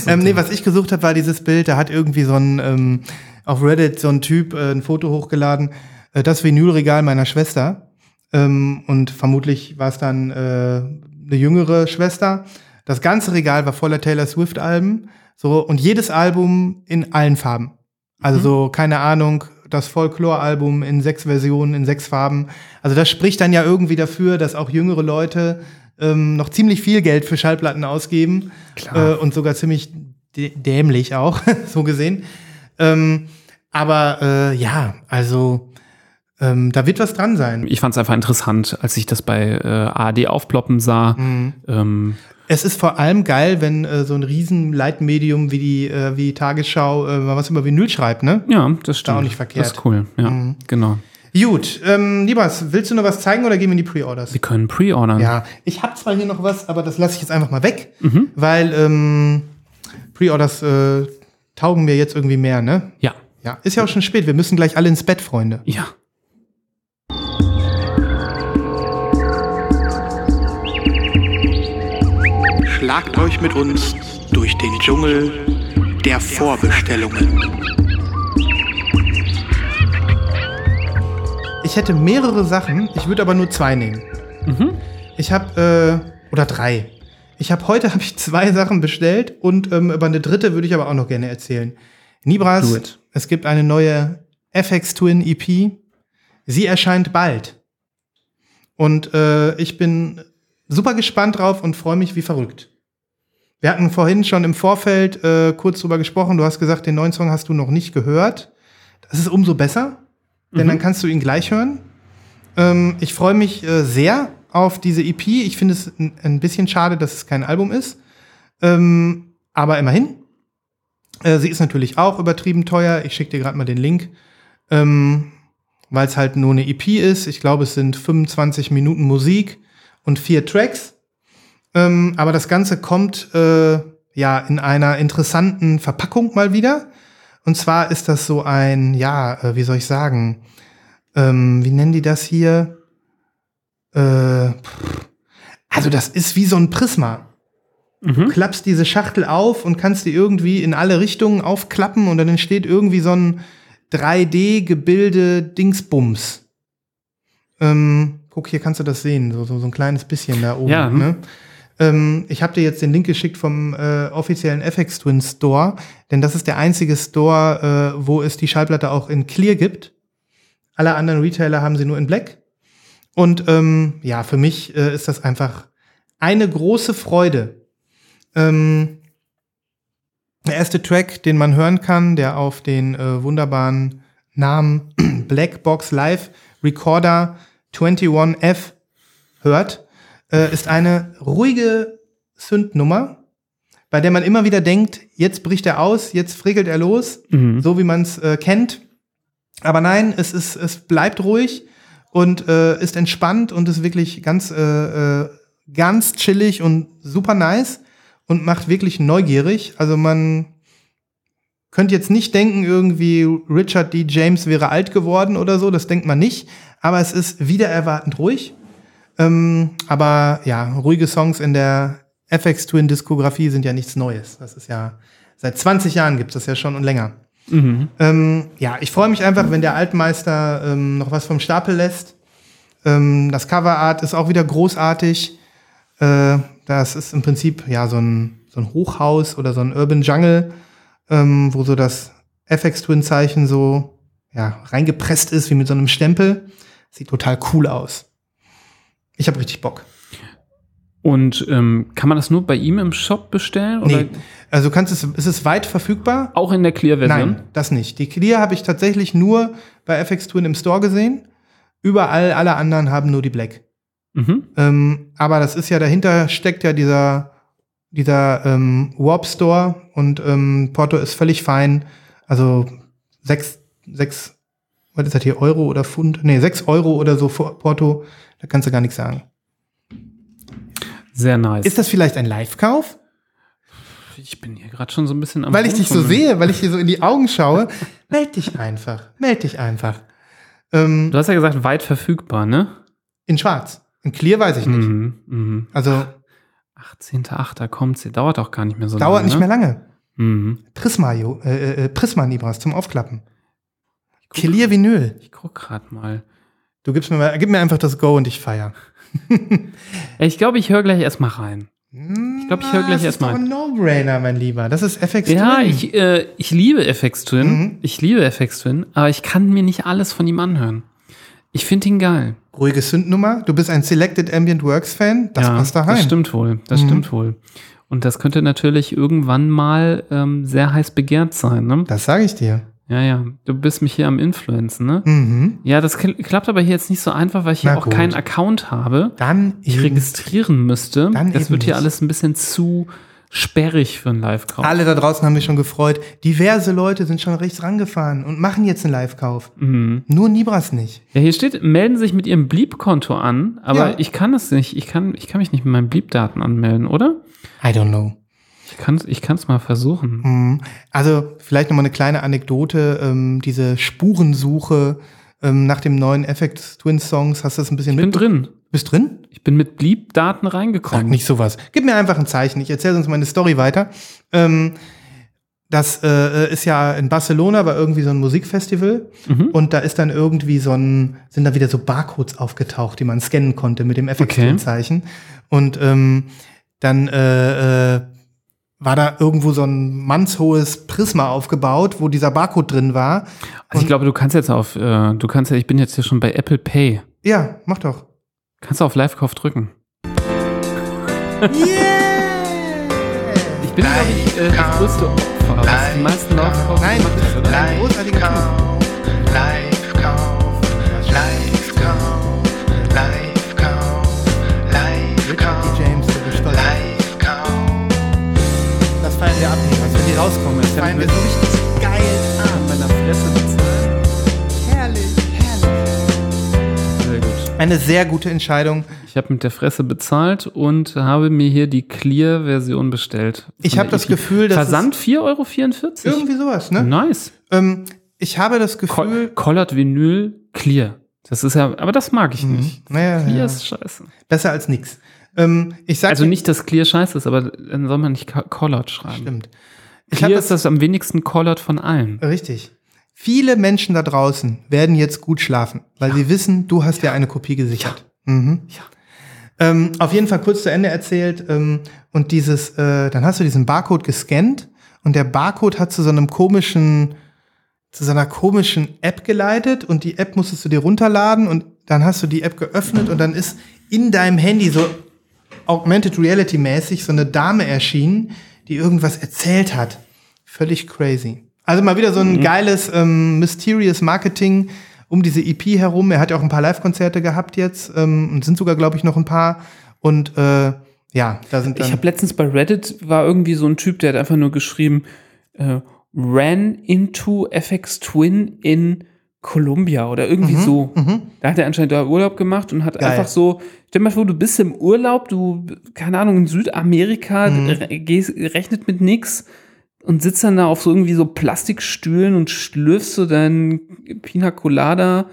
Speaker 2: So
Speaker 1: ähm, nee, was ich gesucht habe, war dieses Bild. Da hat irgendwie so ein ähm, auf Reddit so ein Typ äh, ein Foto hochgeladen. Äh, das Vinylregal meiner Schwester. Ähm, und vermutlich war es dann äh, eine jüngere Schwester. Das ganze Regal war voller Taylor Swift Alben. So und jedes Album in allen Farben. Also so keine Ahnung, das Folklore-Album in sechs Versionen in sechs Farben. Also das spricht dann ja irgendwie dafür, dass auch jüngere Leute ähm, noch ziemlich viel Geld für Schallplatten ausgeben
Speaker 2: Klar.
Speaker 1: äh, und sogar ziemlich dä- dämlich auch, (laughs) so gesehen. Ähm, aber äh, ja, also ähm, da wird was dran sein.
Speaker 2: Ich fand es einfach interessant, als ich das bei äh, ARD aufploppen sah. Ähm,
Speaker 1: Es ist vor allem geil, wenn äh, so ein riesen Leitmedium wie die, äh, wie Tagesschau äh, mal was über Vinyl schreibt, ne?
Speaker 2: ja, das stimmt.
Speaker 1: auch nicht verkehrt.
Speaker 2: Das ist cool, ja, genau.
Speaker 1: Gut, ähm, Libas, willst du noch was zeigen oder gehen wir in die Pre-Orders?
Speaker 2: Wir können pre-ordern.
Speaker 1: Ja, ich habe zwar hier noch was, aber das lasse ich jetzt einfach mal weg,
Speaker 2: Mhm.
Speaker 1: weil ähm, Pre-Orders äh, taugen mir jetzt irgendwie mehr, ne?
Speaker 2: Ja.
Speaker 1: Ja, ist ja auch schon spät. Wir müssen gleich alle ins Bett, Freunde.
Speaker 2: Ja.
Speaker 7: Schlagt euch mit uns durch den Dschungel der Vorbestellungen.
Speaker 1: Ich hätte mehrere Sachen, ich würde aber nur zwei nehmen. Ich habe, äh, oder drei. Ich habe heute (laughs) habe ich zwei Sachen bestellt und ähm, über eine dritte würde ich aber auch noch gerne erzählen. Nibras, es gibt eine neue FX Twin EP. Sie erscheint bald. Und äh, ich bin super gespannt drauf und freue mich wie verrückt. Wir hatten vorhin schon im Vorfeld äh, kurz drüber gesprochen. Du hast gesagt, den neuen Song hast du noch nicht gehört. Das ist umso besser, denn dann kannst du ihn gleich hören. Ähm, ich freue mich äh, sehr auf diese EP. Ich finde es ein, ein bisschen schade, dass es kein Album ist. Ähm, aber immerhin. Äh, sie ist natürlich auch übertrieben teuer. Ich schicke dir gerade mal den Link. Ähm, Weil es halt nur eine EP ist. Ich glaube, es sind 25 Minuten Musik und vier Tracks. Ähm, aber das Ganze kommt äh, ja in einer interessanten Verpackung mal wieder. Und zwar ist das so ein, ja, äh, wie soll ich sagen, ähm, wie nennen die das hier? Äh, also das ist wie so ein Prisma. Du klappst diese Schachtel auf und kannst die irgendwie in alle Richtungen aufklappen und dann entsteht irgendwie so ein 3D-Gebilde Dingsbums. Ähm, guck, hier kannst du das sehen, so, so, so ein kleines bisschen da oben.
Speaker 2: Ja.
Speaker 1: Ne? Ähm, ich habe dir jetzt den Link geschickt vom äh, offiziellen FX Twin Store, denn das ist der einzige Store, äh, wo es die Schallplatte auch in Clear gibt. Alle anderen Retailer haben sie nur in Black. Und ähm, ja, für mich äh, ist das einfach eine große Freude. Ähm, der erste Track, den man hören kann, der auf den äh, wunderbaren Namen (clears throat) Black Box Live Recorder 21F hört, äh, ist eine ruhige Synth-Nummer, bei der man immer wieder denkt, jetzt bricht er aus, jetzt frickelt er los, so wie man es äh, kennt. Aber nein, es, ist, es bleibt ruhig und äh, ist entspannt und ist wirklich ganz, äh, äh, ganz chillig und super nice und macht wirklich neugierig. Also man könnte jetzt nicht denken, irgendwie Richard D. James wäre alt geworden oder so, das denkt man nicht. Aber es ist wieder erwartend ruhig. Ähm, aber ja, ruhige Songs in der FX Twin Diskografie sind ja nichts Neues. Das ist ja, seit 20 Jahren gibt es das ja schon und länger. Ähm, ja, ich freue mich einfach, wenn der Altmeister ähm, noch was vom Stapel lässt. Ähm, das Coverart ist auch wieder großartig. Äh, das ist im Prinzip ja so ein, so ein Hochhaus oder so ein Urban Jungle, ähm, wo so das FX Twin Zeichen so ja, reingepresst ist wie mit so einem Stempel. Sieht total cool aus. Ich habe richtig Bock.
Speaker 2: Und ähm, kann man das nur bei ihm im Shop bestellen? Oder
Speaker 1: Nee, also kannst es, ist es weit verfügbar?
Speaker 2: auch in der Clear-Version?
Speaker 1: Nein, das nicht. Die Clear habe ich tatsächlich nur bei FX Twin im Store gesehen. Überall, alle anderen haben nur die Black.
Speaker 2: Mhm.
Speaker 1: Ähm, aber das ist ja, dahinter steckt ja dieser, dieser ähm, Warp Store und ähm, Porto ist völlig fein. Also sechs, sechs, was ist das hier, Euro oder Pfund? Nee, sechs Euro oder so Porto, da kannst du gar nichts sagen.
Speaker 2: Sehr nice.
Speaker 1: Ist das vielleicht ein Live-Kauf?
Speaker 2: ich bin hier gerade schon so ein bisschen am
Speaker 1: Weil ich dich so sehe, weil ich dir so in die Augen schaue. Meld dich einfach, meld dich einfach. Ähm,
Speaker 2: Du hast ja gesagt, weit verfügbar, ne?
Speaker 1: in schwarz. In clear weiß ich nicht.
Speaker 2: Mhm. Mhm.
Speaker 1: Also
Speaker 2: 18.8. kommt's hier. Dauert auch gar nicht mehr so
Speaker 1: dauert
Speaker 2: lange.
Speaker 1: nicht mehr
Speaker 2: ne?
Speaker 1: lange.
Speaker 2: Mhm.
Speaker 1: Prisma, jo, äh, äh, Prisma Nibras zum Aufklappen. Clear Vinyl.
Speaker 2: Ich guck gerade mal.
Speaker 1: Du gibst mir mal, gib mir einfach das Go und ich feier.
Speaker 2: Ich glaube, ich höre gleich erstmal rein. Ich glaube, ich höre gleich
Speaker 1: das ist doch
Speaker 2: erstmal.
Speaker 1: ein No-Brainer, mein Lieber. Das ist FX
Speaker 2: Ja,
Speaker 1: Twin.
Speaker 2: ich, äh, ich liebe FX Twin.
Speaker 1: Mhm.
Speaker 2: Ich liebe FX Twin, aber ich kann mir nicht alles von ihm anhören. Ich finde ihn geil.
Speaker 1: Ruhige Sündnummer. Du bist ein Selected Ambient Works Fan. Das passt da rein.
Speaker 2: Das stimmt wohl. Das
Speaker 1: Mhm.
Speaker 2: stimmt wohl. Und das könnte natürlich irgendwann mal ähm, sehr heiß begehrt sein. Ne?
Speaker 1: Das sage ich dir.
Speaker 2: Ja, ja. Du bist mich hier am Influencen, ne?
Speaker 1: Mhm.
Speaker 2: Ja, das kl- klappt aber hier jetzt nicht so einfach, weil ich hier
Speaker 1: Na
Speaker 2: auch
Speaker 1: gut.
Speaker 2: keinen Account habe.
Speaker 1: Dann
Speaker 2: Ich registrieren müsste.
Speaker 1: Dann
Speaker 2: das wird hier
Speaker 1: nicht.
Speaker 2: alles ein bisschen zu sperrig für einen Live-Kauf.
Speaker 1: Alle da draußen haben sich schon gefreut. Diverse Leute sind schon rechts rangefahren und machen jetzt einen Live-Kauf.
Speaker 2: Mhm.
Speaker 1: Nur Nibras nicht.
Speaker 2: Ja, hier steht, melden sich mit ihrem Bleep-Konto an, aber
Speaker 1: Ja.
Speaker 2: ich kann es nicht. Ich kann, ich kann mich nicht mit meinen Bleep-Daten anmelden, oder?
Speaker 1: I don't know.
Speaker 2: Ich kann es ich kann's mal versuchen.
Speaker 1: Mhm. Also vielleicht nochmal eine kleine Anekdote. Ähm, diese Spurensuche ähm, nach dem neuen FX Twin Songs, hast du das ein bisschen
Speaker 2: Ich bin
Speaker 1: mit?
Speaker 2: drin.
Speaker 1: Bist drin?
Speaker 2: Ich bin mit Bleep-Daten
Speaker 1: Sag
Speaker 2: reingekommen.
Speaker 1: nicht sowas. Gib mir einfach ein Zeichen. Ich erzähle sonst meine Story weiter. Ähm, das äh, ist ja in Barcelona, war irgendwie so ein Musikfestival
Speaker 2: Mhm.
Speaker 1: und da ist dann irgendwie so ein, sind da wieder so Barcodes aufgetaucht, die man scannen konnte mit dem FX-Zeichen. Und ähm, dann äh, äh, war da irgendwo so ein mannshohes Prisma aufgebaut, wo dieser Barcode drin war.
Speaker 2: Also ich glaube, du kannst jetzt auf, äh, du kannst ja, ich bin jetzt hier schon bei Apple Pay.
Speaker 1: Ja, mach doch.
Speaker 2: Kannst du auf Live-Kauf drücken. Ich bin, glaube ich, äh, das größte Opfer, was die meisten Live-Kauf
Speaker 1: Nein,
Speaker 2: gemacht hat, oder?
Speaker 1: ein großartiger.
Speaker 7: Live-Kauf,
Speaker 1: rauskommen. Das feiern wir so richtig geil ab.
Speaker 2: An meiner Fresse bezahlen.
Speaker 1: Herrlich, herrlich.
Speaker 2: Sehr gut.
Speaker 1: Eine sehr gute Entscheidung.
Speaker 2: Ich habe mit der Fresse bezahlt und habe mir hier die Clear-Version bestellt.
Speaker 1: Ich habe das. Gefühl, dass
Speaker 2: Versand 4,44 Euro?
Speaker 1: Irgendwie sowas, ne?
Speaker 2: Nice.
Speaker 1: Ähm, ich habe das Gefühl.
Speaker 2: Colored Vinyl Clear. Das ist ja, aber das mag ich nicht.
Speaker 1: Naja,
Speaker 2: Clear
Speaker 1: ja.
Speaker 2: ist scheiße.
Speaker 1: besser als nix. Ähm, ich sag
Speaker 2: Also nicht, dass Clear scheiße ist, aber dann soll man nicht Co- Colored schreiben.
Speaker 1: Stimmt. Ich
Speaker 2: Clear ist
Speaker 1: das,
Speaker 2: das am wenigsten Colored von allen.
Speaker 1: richtig. Viele Menschen da draußen werden jetzt gut schlafen, weil sie wissen, du hast ja, eine Kopie gesichert. Mhm. Ähm, auf jeden Fall kurz zu Ende erzählt. Ähm, und dieses, äh, dann hast du diesen Barcode gescannt und der Barcode hat zu so einem komischen, zu so einer komischen App geleitet und die App musstest du dir runterladen und dann hast du die App geöffnet und dann ist in deinem Handy so Augmented Reality mäßig so eine Dame erschienen, die irgendwas erzählt hat. Völlig crazy. Also mal wieder so ein geiles ähm, Mysterious Marketing um diese EP herum. Er hat ja auch ein paar Live-Konzerte gehabt jetzt ähm, und sind sogar, glaube ich, noch ein paar. Und äh, ja, da sind dann
Speaker 2: Ich habe letztens bei Reddit war irgendwie so ein Typ, der hat einfach nur geschrieben, äh, ran into FX Twin in Columbia oder irgendwie so. Da hat er anscheinend da Urlaub gemacht und hat
Speaker 1: Mhm, Geil.
Speaker 2: einfach so, stell mal vor, du bist im Urlaub, du, keine Ahnung, in Südamerika,
Speaker 1: Mhm.
Speaker 2: rechnet mit nix und sitzt dann da auf so irgendwie so Plastikstühlen und schlürfst so dein Pina Colada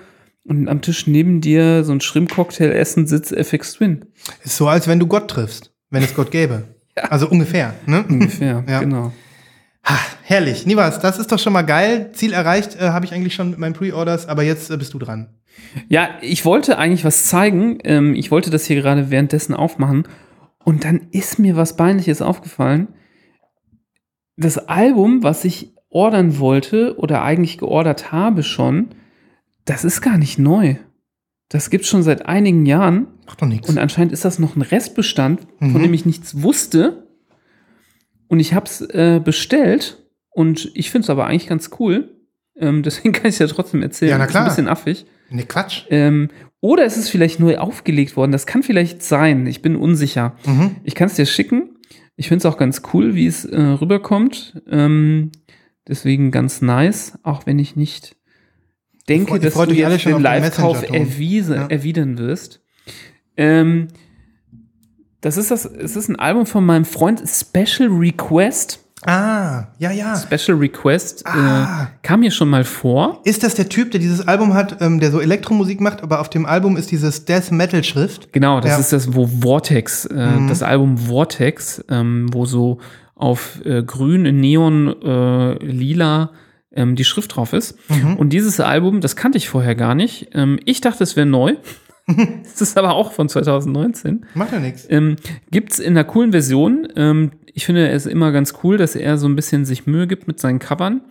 Speaker 2: und am Tisch neben dir so ein Shrimp-Cocktail essen sitzt FX Twin.
Speaker 1: ist so, als wenn du Gott triffst, wenn es Gott gäbe. (laughs) Also ungefähr. Ne?
Speaker 2: Ungefähr,
Speaker 1: Ja.
Speaker 2: genau.
Speaker 1: Ha, herrlich. Nivas, das ist doch schon mal geil. Ziel erreicht äh, habe ich eigentlich schon mit meinen Pre-Orders, aber jetzt äh, bist du dran.
Speaker 2: Ja, ich wollte eigentlich was zeigen. Ähm, ich wollte das hier gerade währenddessen aufmachen. Und dann ist mir was Peinliches aufgefallen. Das Album, was ich ordern wollte oder eigentlich geordert habe schon, das ist gar nicht neu. Das gibt's schon seit einigen Jahren.
Speaker 1: Macht doch nichts.
Speaker 2: Und anscheinend ist das noch ein Restbestand, von
Speaker 1: Mhm.
Speaker 2: dem ich nichts wusste. Und ich habe es äh, bestellt und ich finde es aber eigentlich ganz cool. Ähm, (laughs) deswegen kann ich es ja trotzdem erzählen.
Speaker 1: Ja, na
Speaker 2: Ist
Speaker 1: klar.
Speaker 2: ein bisschen affig.
Speaker 1: Ne, Quatsch.
Speaker 2: Ähm, oder ist es vielleicht neu aufgelegt worden? Das kann vielleicht sein. Ich bin unsicher.
Speaker 1: Mhm.
Speaker 2: Ich kann es dir schicken. Ich finde es auch ganz cool, wie es äh, rüberkommt. Ähm, deswegen ganz nice, auch wenn ich nicht denke,
Speaker 1: Ihr freut- ihr
Speaker 2: dass du jetzt den
Speaker 1: auf den
Speaker 2: Live-Kauf
Speaker 1: Messenger-Ton.
Speaker 2: erwiese,
Speaker 1: Ja.
Speaker 2: erwidern wirst. Ähm, das ist das, es ist ein Album von meinem Freund Special Request.
Speaker 1: Ah, ja, ja.
Speaker 2: Special Request
Speaker 1: Ah.
Speaker 2: äh, kam hier schon mal vor.
Speaker 1: Ist das der Typ, der dieses Album hat, ähm, der so Elektromusik macht, aber auf dem Album ist dieses Death Metal Schrift?
Speaker 2: Genau, das
Speaker 1: Ja. Mhm.
Speaker 2: ist das, wo Vortex, äh, das Album Vortex, ähm, wo so auf äh, grün, in Neon, äh, lila ähm, die Schrift drauf ist.
Speaker 1: Mhm.
Speaker 2: Und dieses Album, das kannte ich vorher gar nicht. Ähm, ich dachte, es wäre neu. (laughs) Es ist aber auch von 2019.
Speaker 1: Macht ja nichts.
Speaker 2: Ähm, gibt's in einer coolen Version. Ähm, ich finde es immer ganz cool, dass er so ein bisschen sich Mühe gibt mit seinen Covern.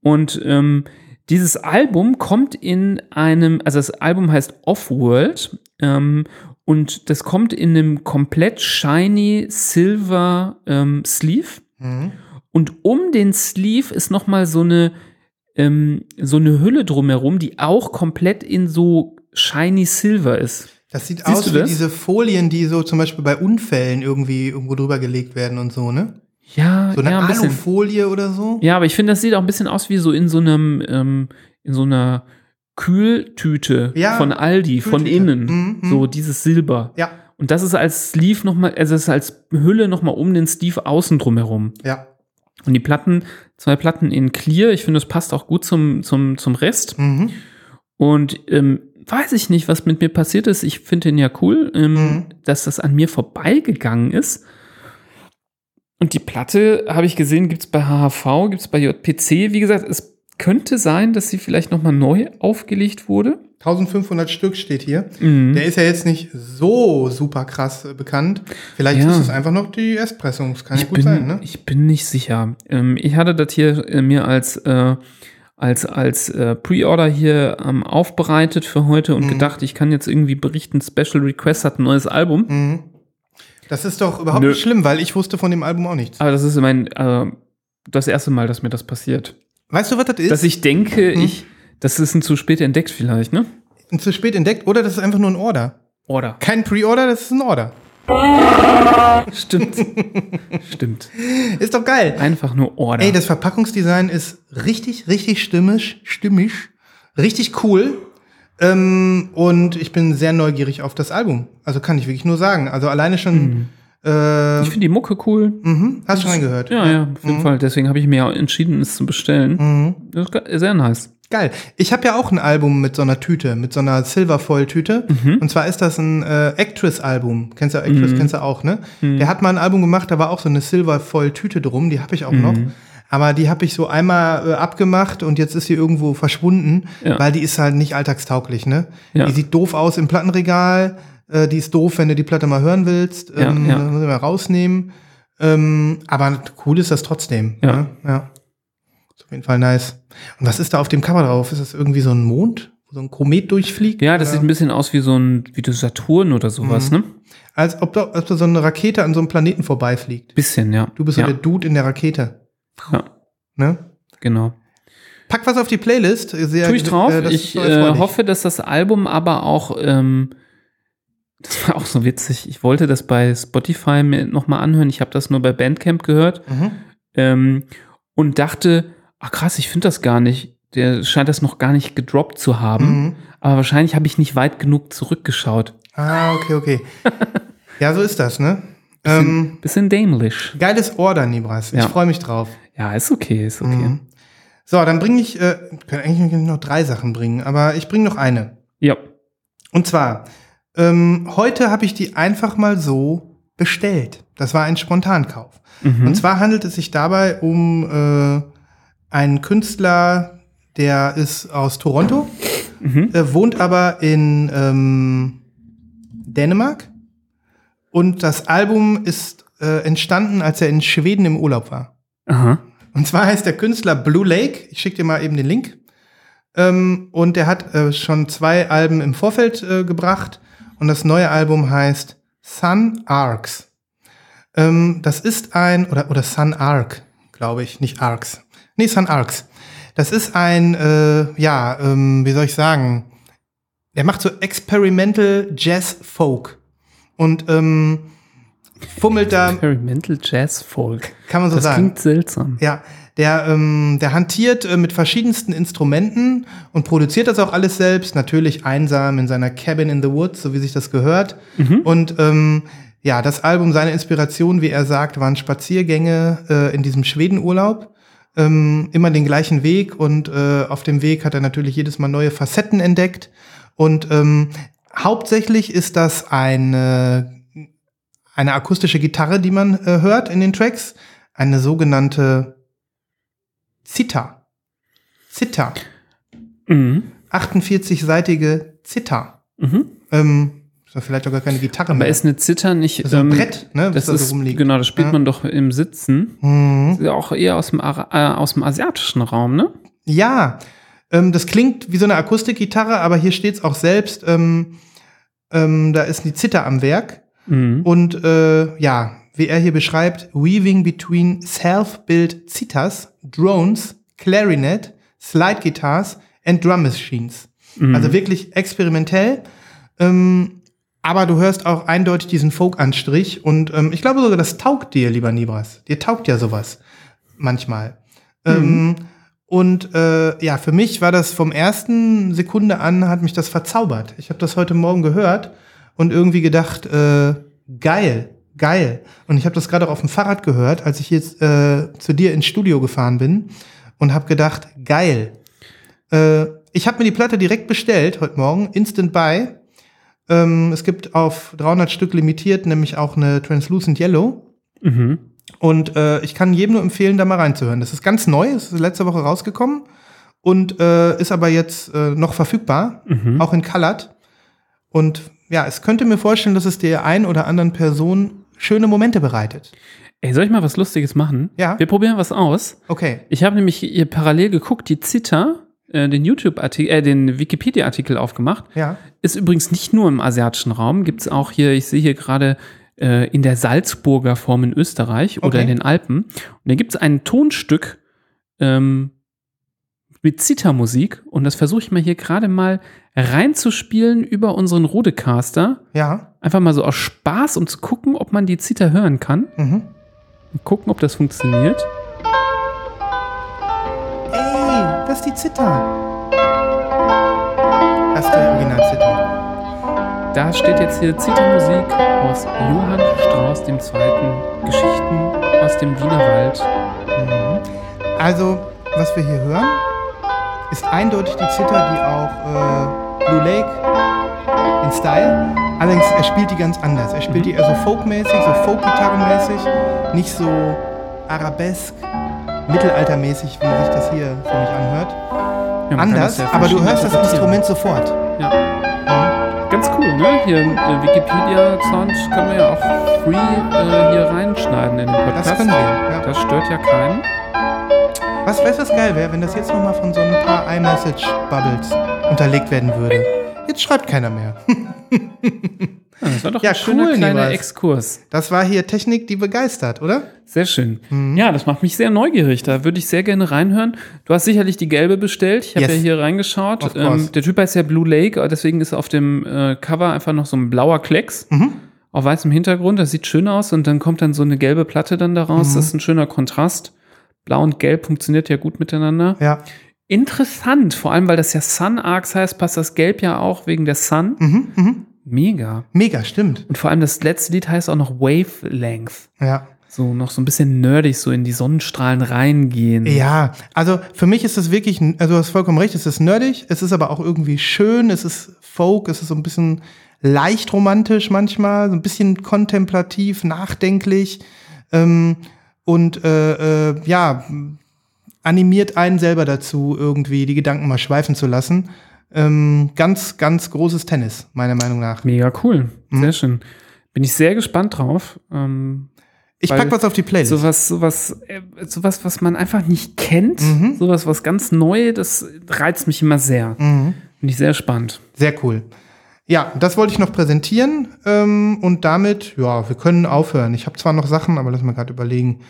Speaker 2: Und ähm, dieses Album kommt in einem, also das Album heißt Off-World ähm, und das kommt in einem komplett shiny Silver ähm, Sleeve. Und um den Sleeve ist noch mal so eine ähm, so eine Hülle drumherum, die auch komplett in so shiny Silver ist.
Speaker 1: Das sieht
Speaker 2: Siehst
Speaker 1: aus wie
Speaker 2: das?
Speaker 1: diese Folien, die so zum Beispiel bei Unfällen irgendwie irgendwo drüber gelegt werden und so, ne?
Speaker 2: Ja,
Speaker 1: So eine
Speaker 2: ja, ein.
Speaker 1: Alufolie oder so.
Speaker 2: Ja, aber ich finde, das sieht auch ein bisschen aus wie so in so einem, ähm, in so einer Kühltüte
Speaker 1: Ja,
Speaker 2: von Aldi, von
Speaker 1: Kühltüte.
Speaker 2: innen.
Speaker 1: Mhm, mhm.
Speaker 2: So dieses Silber.
Speaker 1: Ja,
Speaker 2: Und das ist als Sleeve nochmal, also es ist als Hülle nochmal um den Sleeve außen drumherum.
Speaker 1: ja.
Speaker 2: Und die Platten, zwei Platten in Clear, ich finde, das passt auch gut zum, zum, zum Rest.
Speaker 1: Mhm.
Speaker 2: Und ähm, weiß ich nicht, was mit mir passiert ist. Ich finde den ja cool, ähm,
Speaker 1: Mhm.
Speaker 2: dass das an mir vorbeigegangen ist. Und die Platte, habe ich gesehen, gibt es bei HHV, gibt es bei JPC. Wie gesagt, es könnte sein, dass sie vielleicht nochmal neu aufgelegt wurde.
Speaker 1: 1500 Stück steht hier.
Speaker 2: Mhm.
Speaker 1: Der ist ja jetzt nicht so super krass äh, bekannt. Vielleicht
Speaker 2: Ja.
Speaker 1: ist es einfach noch die Erstpressung. Das kann ja
Speaker 2: ich,
Speaker 1: gut
Speaker 2: bin,
Speaker 1: sein, ne?
Speaker 2: ich bin nicht sicher. Ähm, ich hatte das hier äh, mir als, äh, als, als äh, Pre-Order hier ähm, aufbereitet für heute und
Speaker 1: Mhm.
Speaker 2: gedacht, ich kann jetzt irgendwie berichten, Special Request hat ein neues Album.
Speaker 1: Mhm. Das ist doch überhaupt
Speaker 2: Nö.
Speaker 1: nicht schlimm, weil ich wusste von dem Album auch nichts.
Speaker 2: Aber das ist mein, äh, das erste Mal, dass mir das passiert.
Speaker 1: Weißt du, was das ist?
Speaker 2: Dass ich denke,
Speaker 1: Hm.
Speaker 2: ich, das ist ein zu spät entdeckt vielleicht, ne?
Speaker 1: zu spät entdeckt oder das ist einfach nur ein Order.
Speaker 2: Order.
Speaker 1: Kein Pre-Order, das ist ein Order.
Speaker 2: Stimmt. Stimmt.
Speaker 1: Ist doch geil.
Speaker 2: Einfach nur Order.
Speaker 1: Ey, das Verpackungsdesign ist richtig, richtig stimmig, stimmig, richtig cool. Ähm, und ich bin sehr neugierig auf das Album. Also kann ich wirklich nur sagen. Also alleine schon. Äh,
Speaker 2: ich finde die Mucke cool.
Speaker 1: mhm, hast schon reingehört?
Speaker 2: Ja, ja, auf jeden Fall. Deswegen habe ich mir entschieden, es zu bestellen.
Speaker 1: Mhm.
Speaker 2: Das ist ge- sehr nice.
Speaker 1: Geil. Ich habe ja auch ein Album mit so einer Tüte, mit so einer Silverfoil-Tüte.
Speaker 2: Mhm.
Speaker 1: Und zwar ist das ein äh, Actress-Album. Kennst du Actress? Kennst du auch, ne?
Speaker 2: Mhm.
Speaker 1: Der hat mal ein Album gemacht, da war auch so eine Silverfoil-Tüte drum. Die habe ich auch noch.
Speaker 2: Mhm.
Speaker 1: Aber die habe ich so einmal äh, abgemacht und jetzt ist sie irgendwo verschwunden,
Speaker 2: Ja.
Speaker 1: weil die ist halt nicht alltagstauglich, ne?
Speaker 2: Ja.
Speaker 1: Die sieht doof aus im Plattenregal. Äh, die ist doof, wenn du die Platte mal hören willst.
Speaker 2: Ja,
Speaker 1: Ähm,
Speaker 2: ja.
Speaker 1: dann muss ich mal rausnehmen. Ähm, aber cool ist das trotzdem.
Speaker 2: Ja.
Speaker 1: Ne? ja. Auf jeden Fall nice. Und was ist da auf dem Cover drauf? Ist das irgendwie so ein Mond, wo so ein Komet durchfliegt?
Speaker 2: Ja, das
Speaker 1: Oder?
Speaker 2: sieht ein bisschen aus wie so ein, wie der Saturn oder sowas,
Speaker 1: Mhm.
Speaker 2: ne?
Speaker 1: Als ob da, als da so eine Rakete an so einem Planeten vorbeifliegt.
Speaker 2: Bisschen, ja.
Speaker 1: Du bist so
Speaker 2: ja.
Speaker 1: der Dude in der Rakete.
Speaker 2: Ja,
Speaker 1: Ne?
Speaker 2: genau.
Speaker 1: Pack was auf die Playlist. Sehr,
Speaker 2: Tue ich drauf.
Speaker 1: äh,
Speaker 2: ich
Speaker 1: so
Speaker 2: äh, hoffe, dass das Album aber auch, ähm, (laughs) das war auch so witzig. Ich wollte das bei Spotify mir nochmal anhören. Ich habe das nur bei Bandcamp gehört
Speaker 1: Mhm.
Speaker 2: ähm, und dachte, ach krass, ich finde das gar nicht. Der scheint das noch gar nicht gedroppt zu haben.
Speaker 1: Mhm.
Speaker 2: Aber wahrscheinlich habe ich nicht weit genug zurückgeschaut.
Speaker 1: Ah, okay, okay. (laughs) ja, so ist das, ne? Ähm,
Speaker 2: Bisschen dämlich.
Speaker 1: geiles Order, Nibras. Ich
Speaker 2: Ja.
Speaker 1: freue mich drauf.
Speaker 2: Ja, ist okay, ist okay.
Speaker 1: Mhm. So, dann bringe ich, äh, ich kann eigentlich noch drei Sachen bringen, aber ich bringe noch eine.
Speaker 2: Ja.
Speaker 1: Und zwar, ähm, heute habe ich die einfach mal so bestellt. Das war ein Spontankauf.
Speaker 2: Mhm.
Speaker 1: Und zwar handelt es sich dabei um äh, einen Künstler, der ist aus Toronto,
Speaker 2: Mhm.
Speaker 1: äh, wohnt aber in ähm, Dänemark. Und das Album ist äh, entstanden, als er in Schweden im Urlaub war.
Speaker 2: Aha.
Speaker 1: Und zwar heißt der Künstler Blue Lake. Ich schicke dir mal eben den Link. Ähm, und der hat äh, schon zwei Alben im Vorfeld äh, gebracht. Und das neue Album heißt Sun Arcs. Ähm, das ist ein, oder, oder Sun Arc, glaube ich, nicht Arcs. Nee, Sun Arcs. Das ist ein, äh, ja, ähm, wie soll ich sagen, der macht so Experimental Jazz Folk. Und ähm, fummelt da,
Speaker 2: Experimental Jazz Folk.
Speaker 1: kann man so
Speaker 2: Das
Speaker 1: sagen.
Speaker 2: klingt seltsam.
Speaker 1: Ja, der, ähm, der hantiert äh, mit verschiedensten Instrumenten und produziert das auch alles selbst, natürlich einsam in seiner Cabin in the Woods, so wie sich das gehört. Und ähm, ja, das Album, seine Inspiration, wie er sagt, waren Spaziergänge äh, in diesem Schwedenurlaub. Ähm, immer den gleichen Weg und äh, auf dem Weg hat er natürlich jedes Mal neue Facetten entdeckt. Und ähm, hauptsächlich ist das eine, eine akustische Gitarre, die man äh, hört in den Tracks. Eine sogenannte Zither. Zither.
Speaker 2: Mhm.
Speaker 1: 48-seitige Zither.
Speaker 2: Mhm.
Speaker 1: Ähm, ist ja vielleicht auch gar keine Gitarre
Speaker 2: Aber
Speaker 1: mehr.
Speaker 2: ist eine Zither nicht.
Speaker 1: Das ist ein
Speaker 2: ähm,
Speaker 1: Brett, ne, was
Speaker 2: Das
Speaker 1: da so
Speaker 2: ist, genau, das spielt
Speaker 1: Ja.
Speaker 2: man doch im Sitzen.
Speaker 1: Mhm.
Speaker 2: Ist auch eher aus dem, äh, aus dem asiatischen Raum, ne?
Speaker 1: Ja, ähm, das klingt wie so eine Akustikgitarre, aber hier steht es auch selbst. Ähm, ähm, da ist die Zither am Werk.
Speaker 2: Mhm.
Speaker 1: Und äh, ja, wie er hier beschreibt, weaving between self-built Zithers, Drones, Clarinet, Slide Guitars and Drum Machines.
Speaker 2: Mhm.
Speaker 1: Also wirklich experimentell. Ähm, aber du hörst auch eindeutig diesen Folk-Anstrich. Und ähm, ich glaube sogar, das taugt dir, lieber Nibras. Dir taugt ja sowas manchmal. Ähm, und äh, ja, für mich war das vom ersten Sekunde an, hat mich das verzaubert. Ich habe das heute Morgen gehört und irgendwie gedacht, äh, geil, geil. Und ich habe das gerade auch auf dem Fahrrad gehört, als ich jetzt äh, zu dir ins Studio gefahren bin und habe gedacht, geil. Äh, ich habe mir die Platte direkt bestellt heute Morgen, Instant Buy. Ähm, es gibt auf 300 Stück limitiert nämlich auch eine Translucent Yellow.
Speaker 2: Mhm.
Speaker 1: Und äh, ich kann jedem nur empfehlen, da mal reinzuhören. Das ist ganz neu, es ist letzte Woche rausgekommen und äh, ist aber jetzt äh, noch verfügbar, auch in Colored. Und ja, es könnte mir vorstellen, dass es der ein oder anderen Person schöne Momente bereitet.
Speaker 2: Ey, soll ich mal was Lustiges machen?
Speaker 1: Ja.
Speaker 2: Wir probieren was aus.
Speaker 1: Okay.
Speaker 2: Ich habe nämlich hier parallel geguckt, die Zita, äh, den YouTube-Artikel, äh, den Wikipedia-Artikel aufgemacht.
Speaker 1: Ja.
Speaker 2: Ist übrigens nicht nur im asiatischen Raum, gibt es auch hier, ich sehe hier gerade äh, in der Salzburger Form in Österreich oder
Speaker 1: Okay.
Speaker 2: in den Alpen. Und da gibt es ein Tonstück ähm, mit Zittermusik und das versuche ich mal hier gerade mal reinzuspielen über unseren Rodecaster.
Speaker 1: Ja.
Speaker 2: Einfach mal so aus Spaß, um zu gucken, ob man die Zither hören kann.
Speaker 1: Mhm.
Speaker 2: Und gucken, ob das funktioniert.
Speaker 1: Das ist die Zither. Das ist die Original-Zither.
Speaker 2: Da steht jetzt hier Zittermusik aus Johann Strauss II. Geschichten aus dem Wienerwald.
Speaker 1: Also, was wir hier hören, ist eindeutig die Zither, die auch äh, Blue Lake in Style. Allerdings, er spielt die ganz anders. Er spielt die eher so folkmäßig, so folk-gitarrenmäßig, nicht so arabesk, mittelaltermäßig, wie sich das hier für mich anhört.
Speaker 2: Ja,
Speaker 1: Anders,
Speaker 2: ja
Speaker 1: aber du hörst das. Instrument sofort.
Speaker 2: Ja. Ganz cool, ne? Hier äh, Wikipedia-Sound können wir ja auch free äh, hier reinschneiden in den Podcast.
Speaker 1: Das können wir. Ja.
Speaker 2: Das stört ja keinen.
Speaker 1: Was, weißt du, was geil wäre, wenn das jetzt nochmal von so ein paar iMessage-Bubbles unterlegt werden würde? Jetzt schreibt keiner mehr. (laughs)
Speaker 2: Ja, das war doch
Speaker 1: Ja,
Speaker 2: ein schöner
Speaker 1: cool,
Speaker 2: kleiner. Exkurs.
Speaker 1: Das war hier Technik, die begeistert, oder?
Speaker 2: Sehr schön.
Speaker 1: Mhm.
Speaker 2: Ja, das macht mich sehr neugierig. Da würde ich sehr gerne reinhören. Du hast sicherlich die gelbe bestellt. Ich habe
Speaker 1: Yes.
Speaker 2: ja hier reingeschaut. Ähm, der Typ heißt ja Blue Lake, deswegen ist auf dem äh, Cover einfach noch so ein blauer Klecks
Speaker 1: Mhm.
Speaker 2: auf weißem Hintergrund. Das sieht schön aus und dann kommt dann so eine gelbe Platte dann daraus.
Speaker 1: Mhm.
Speaker 2: Das ist ein schöner Kontrast. Blau und Gelb funktioniert ja gut miteinander.
Speaker 1: Ja.
Speaker 2: Interessant, vor allem weil das ja Sun Arcs heißt, passt das Gelb ja auch wegen der Sun.
Speaker 1: Mhm, mhm.
Speaker 2: Mega.
Speaker 1: Mega, stimmt.
Speaker 2: Und vor allem das letzte Lied heißt auch noch Wavelength.
Speaker 1: Ja.
Speaker 2: So noch so ein bisschen nerdig, so in die Sonnenstrahlen reingehen.
Speaker 1: Ja, also für mich ist das wirklich, also du hast vollkommen recht, es ist nerdig, es ist aber auch irgendwie schön, es ist Folk, es ist so ein bisschen leicht romantisch manchmal, so ein bisschen kontemplativ, nachdenklich ähm, und äh, äh, ja, animiert einen selber dazu, irgendwie die Gedanken mal schweifen zu lassen. Ähm, ganz, ganz großes Tennis, meiner Meinung nach.
Speaker 2: Mega cool.
Speaker 1: Mhm.
Speaker 2: Sehr schön. Bin ich sehr gespannt drauf. Ähm,
Speaker 1: Ich pack was auf die Playlist.
Speaker 2: sowas, sowas, äh, sowas, was man einfach nicht kennt,
Speaker 1: Mhm.
Speaker 2: sowas, was ganz neu, das reizt mich immer sehr.
Speaker 1: Mhm.
Speaker 2: Bin ich sehr spannend.
Speaker 1: Sehr cool. Ja, das wollte ich noch präsentieren ähm, und damit, ja, wir können aufhören. Ich habe zwar noch Sachen, aber lass mal gerade überlegen,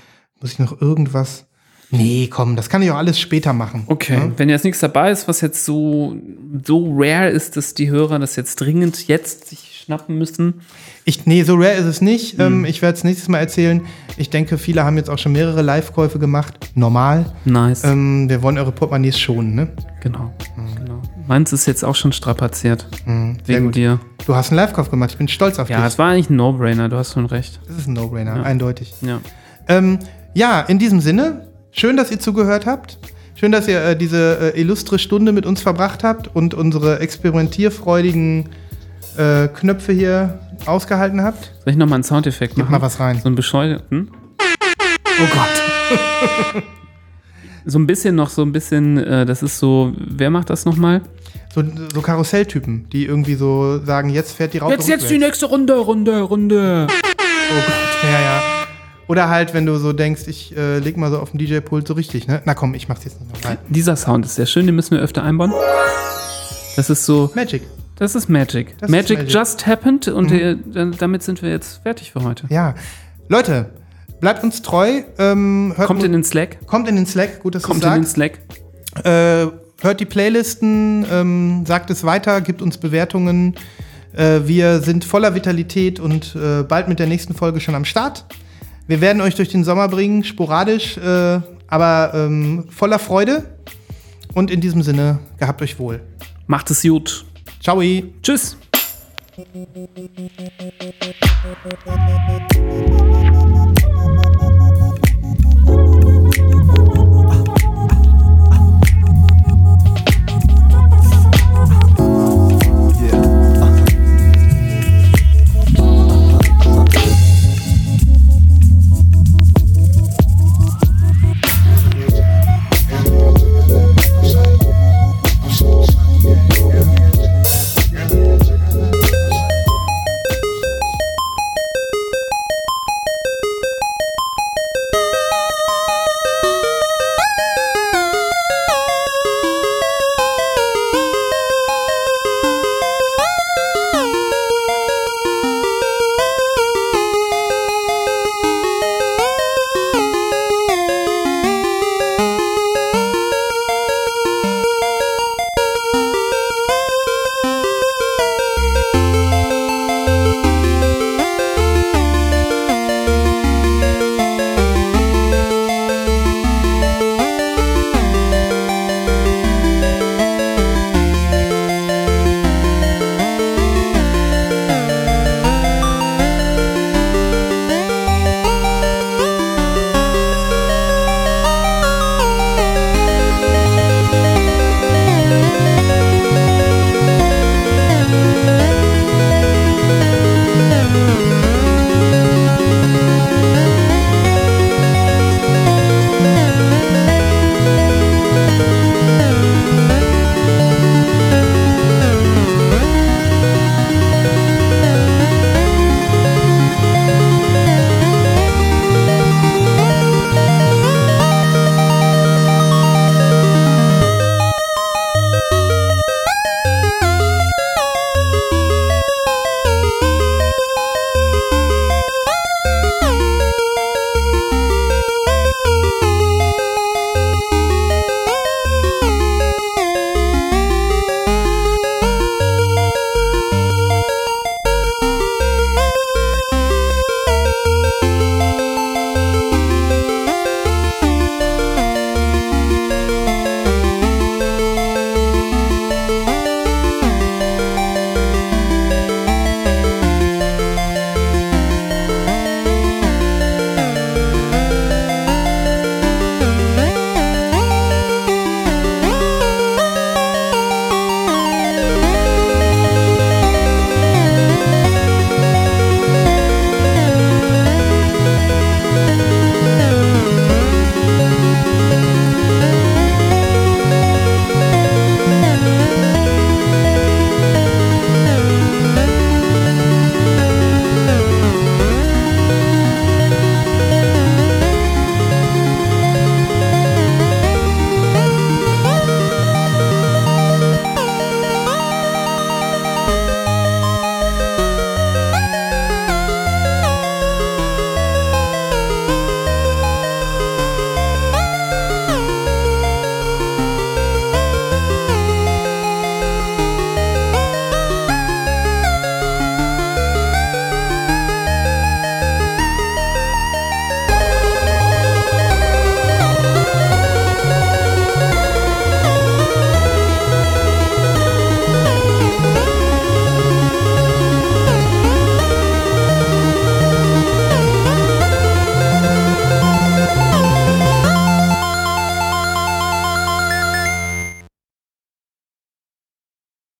Speaker 1: muss ich noch irgendwas? Nee, komm, das kann ich auch alles später machen.
Speaker 2: Okay,
Speaker 1: Ja?
Speaker 2: wenn jetzt nichts dabei ist, was jetzt so, so rare ist, dass die Hörer das jetzt dringend jetzt sich schnappen müssen.
Speaker 1: Ich, nee, so rare ist es nicht.
Speaker 2: Hm.
Speaker 1: Ähm, ich werde es nächstes Mal erzählen. Ich denke, viele haben jetzt auch schon mehrere Live-Käufe gemacht. Normal.
Speaker 2: Nice.
Speaker 1: Ähm, wir wollen eure Portemonnaies schonen, ne?
Speaker 2: genau. genau. Meins ist jetzt auch schon strapaziert.
Speaker 1: Mhm, sehr
Speaker 2: Wegen
Speaker 1: gut.
Speaker 2: dir.
Speaker 1: Du hast einen Live-Kauf gemacht. Ich bin stolz auf
Speaker 2: Ja,
Speaker 1: dich.
Speaker 2: es war eigentlich ein No-Brainer, du hast schon recht.
Speaker 1: Das ist ein No-Brainer, eindeutig.
Speaker 2: Ja.
Speaker 1: Ähm, ja, in diesem Sinne, schön, dass ihr zugehört habt. Schön, dass ihr äh, diese äh, illustre Stunde mit uns verbracht habt und unsere experimentierfreudigen äh, Knöpfe hier ausgehalten habt.
Speaker 2: Soll ich nochmal einen Soundeffekt
Speaker 1: Gib
Speaker 2: machen?
Speaker 1: mal was rein.
Speaker 2: So einen bescheuerten.
Speaker 1: Oh Gott. (laughs)
Speaker 2: So ein bisschen noch, so ein bisschen, äh, das ist so, wer macht das nochmal?
Speaker 1: So, so Karusselltypen, die irgendwie so sagen, jetzt fährt die Raupe
Speaker 2: Jetzt, jetzt die
Speaker 1: rückwärts.
Speaker 2: nächste Runde, Runde, Runde.
Speaker 1: Oh Gott, ja, ja. Oder halt, wenn du so denkst, ich äh, leg mal so auf dem DJ-Pult so richtig, ne? Na komm, ich mach's jetzt nicht noch rein.
Speaker 2: Dieser Sound ist sehr schön, den müssen wir öfter einbauen. Das ist so,
Speaker 1: Magic.
Speaker 2: das ist Magic.
Speaker 1: Das ist
Speaker 2: Magic,
Speaker 1: Magic.
Speaker 2: just happened und dann- damit sind wir jetzt fertig für heute.
Speaker 1: Ja. Leute, bleibt uns treu. Ähm,
Speaker 2: Kommt in den Slack.
Speaker 1: kommt in den Slack, gut, dass du
Speaker 2: Kommt in den
Speaker 1: sagst.
Speaker 2: Slack.
Speaker 1: Äh, hört die Playlisten, ähm, sagt es weiter, gibt uns Bewertungen. Äh, wir sind voller Vitalität und äh, bald mit der nächsten Folge schon am Start. Wir werden euch durch den Sommer bringen, sporadisch, äh, aber ähm, voller Freude. Und in diesem Sinne, gehabt euch wohl.
Speaker 2: Macht es gut.
Speaker 1: Ciao.
Speaker 2: Tschüss.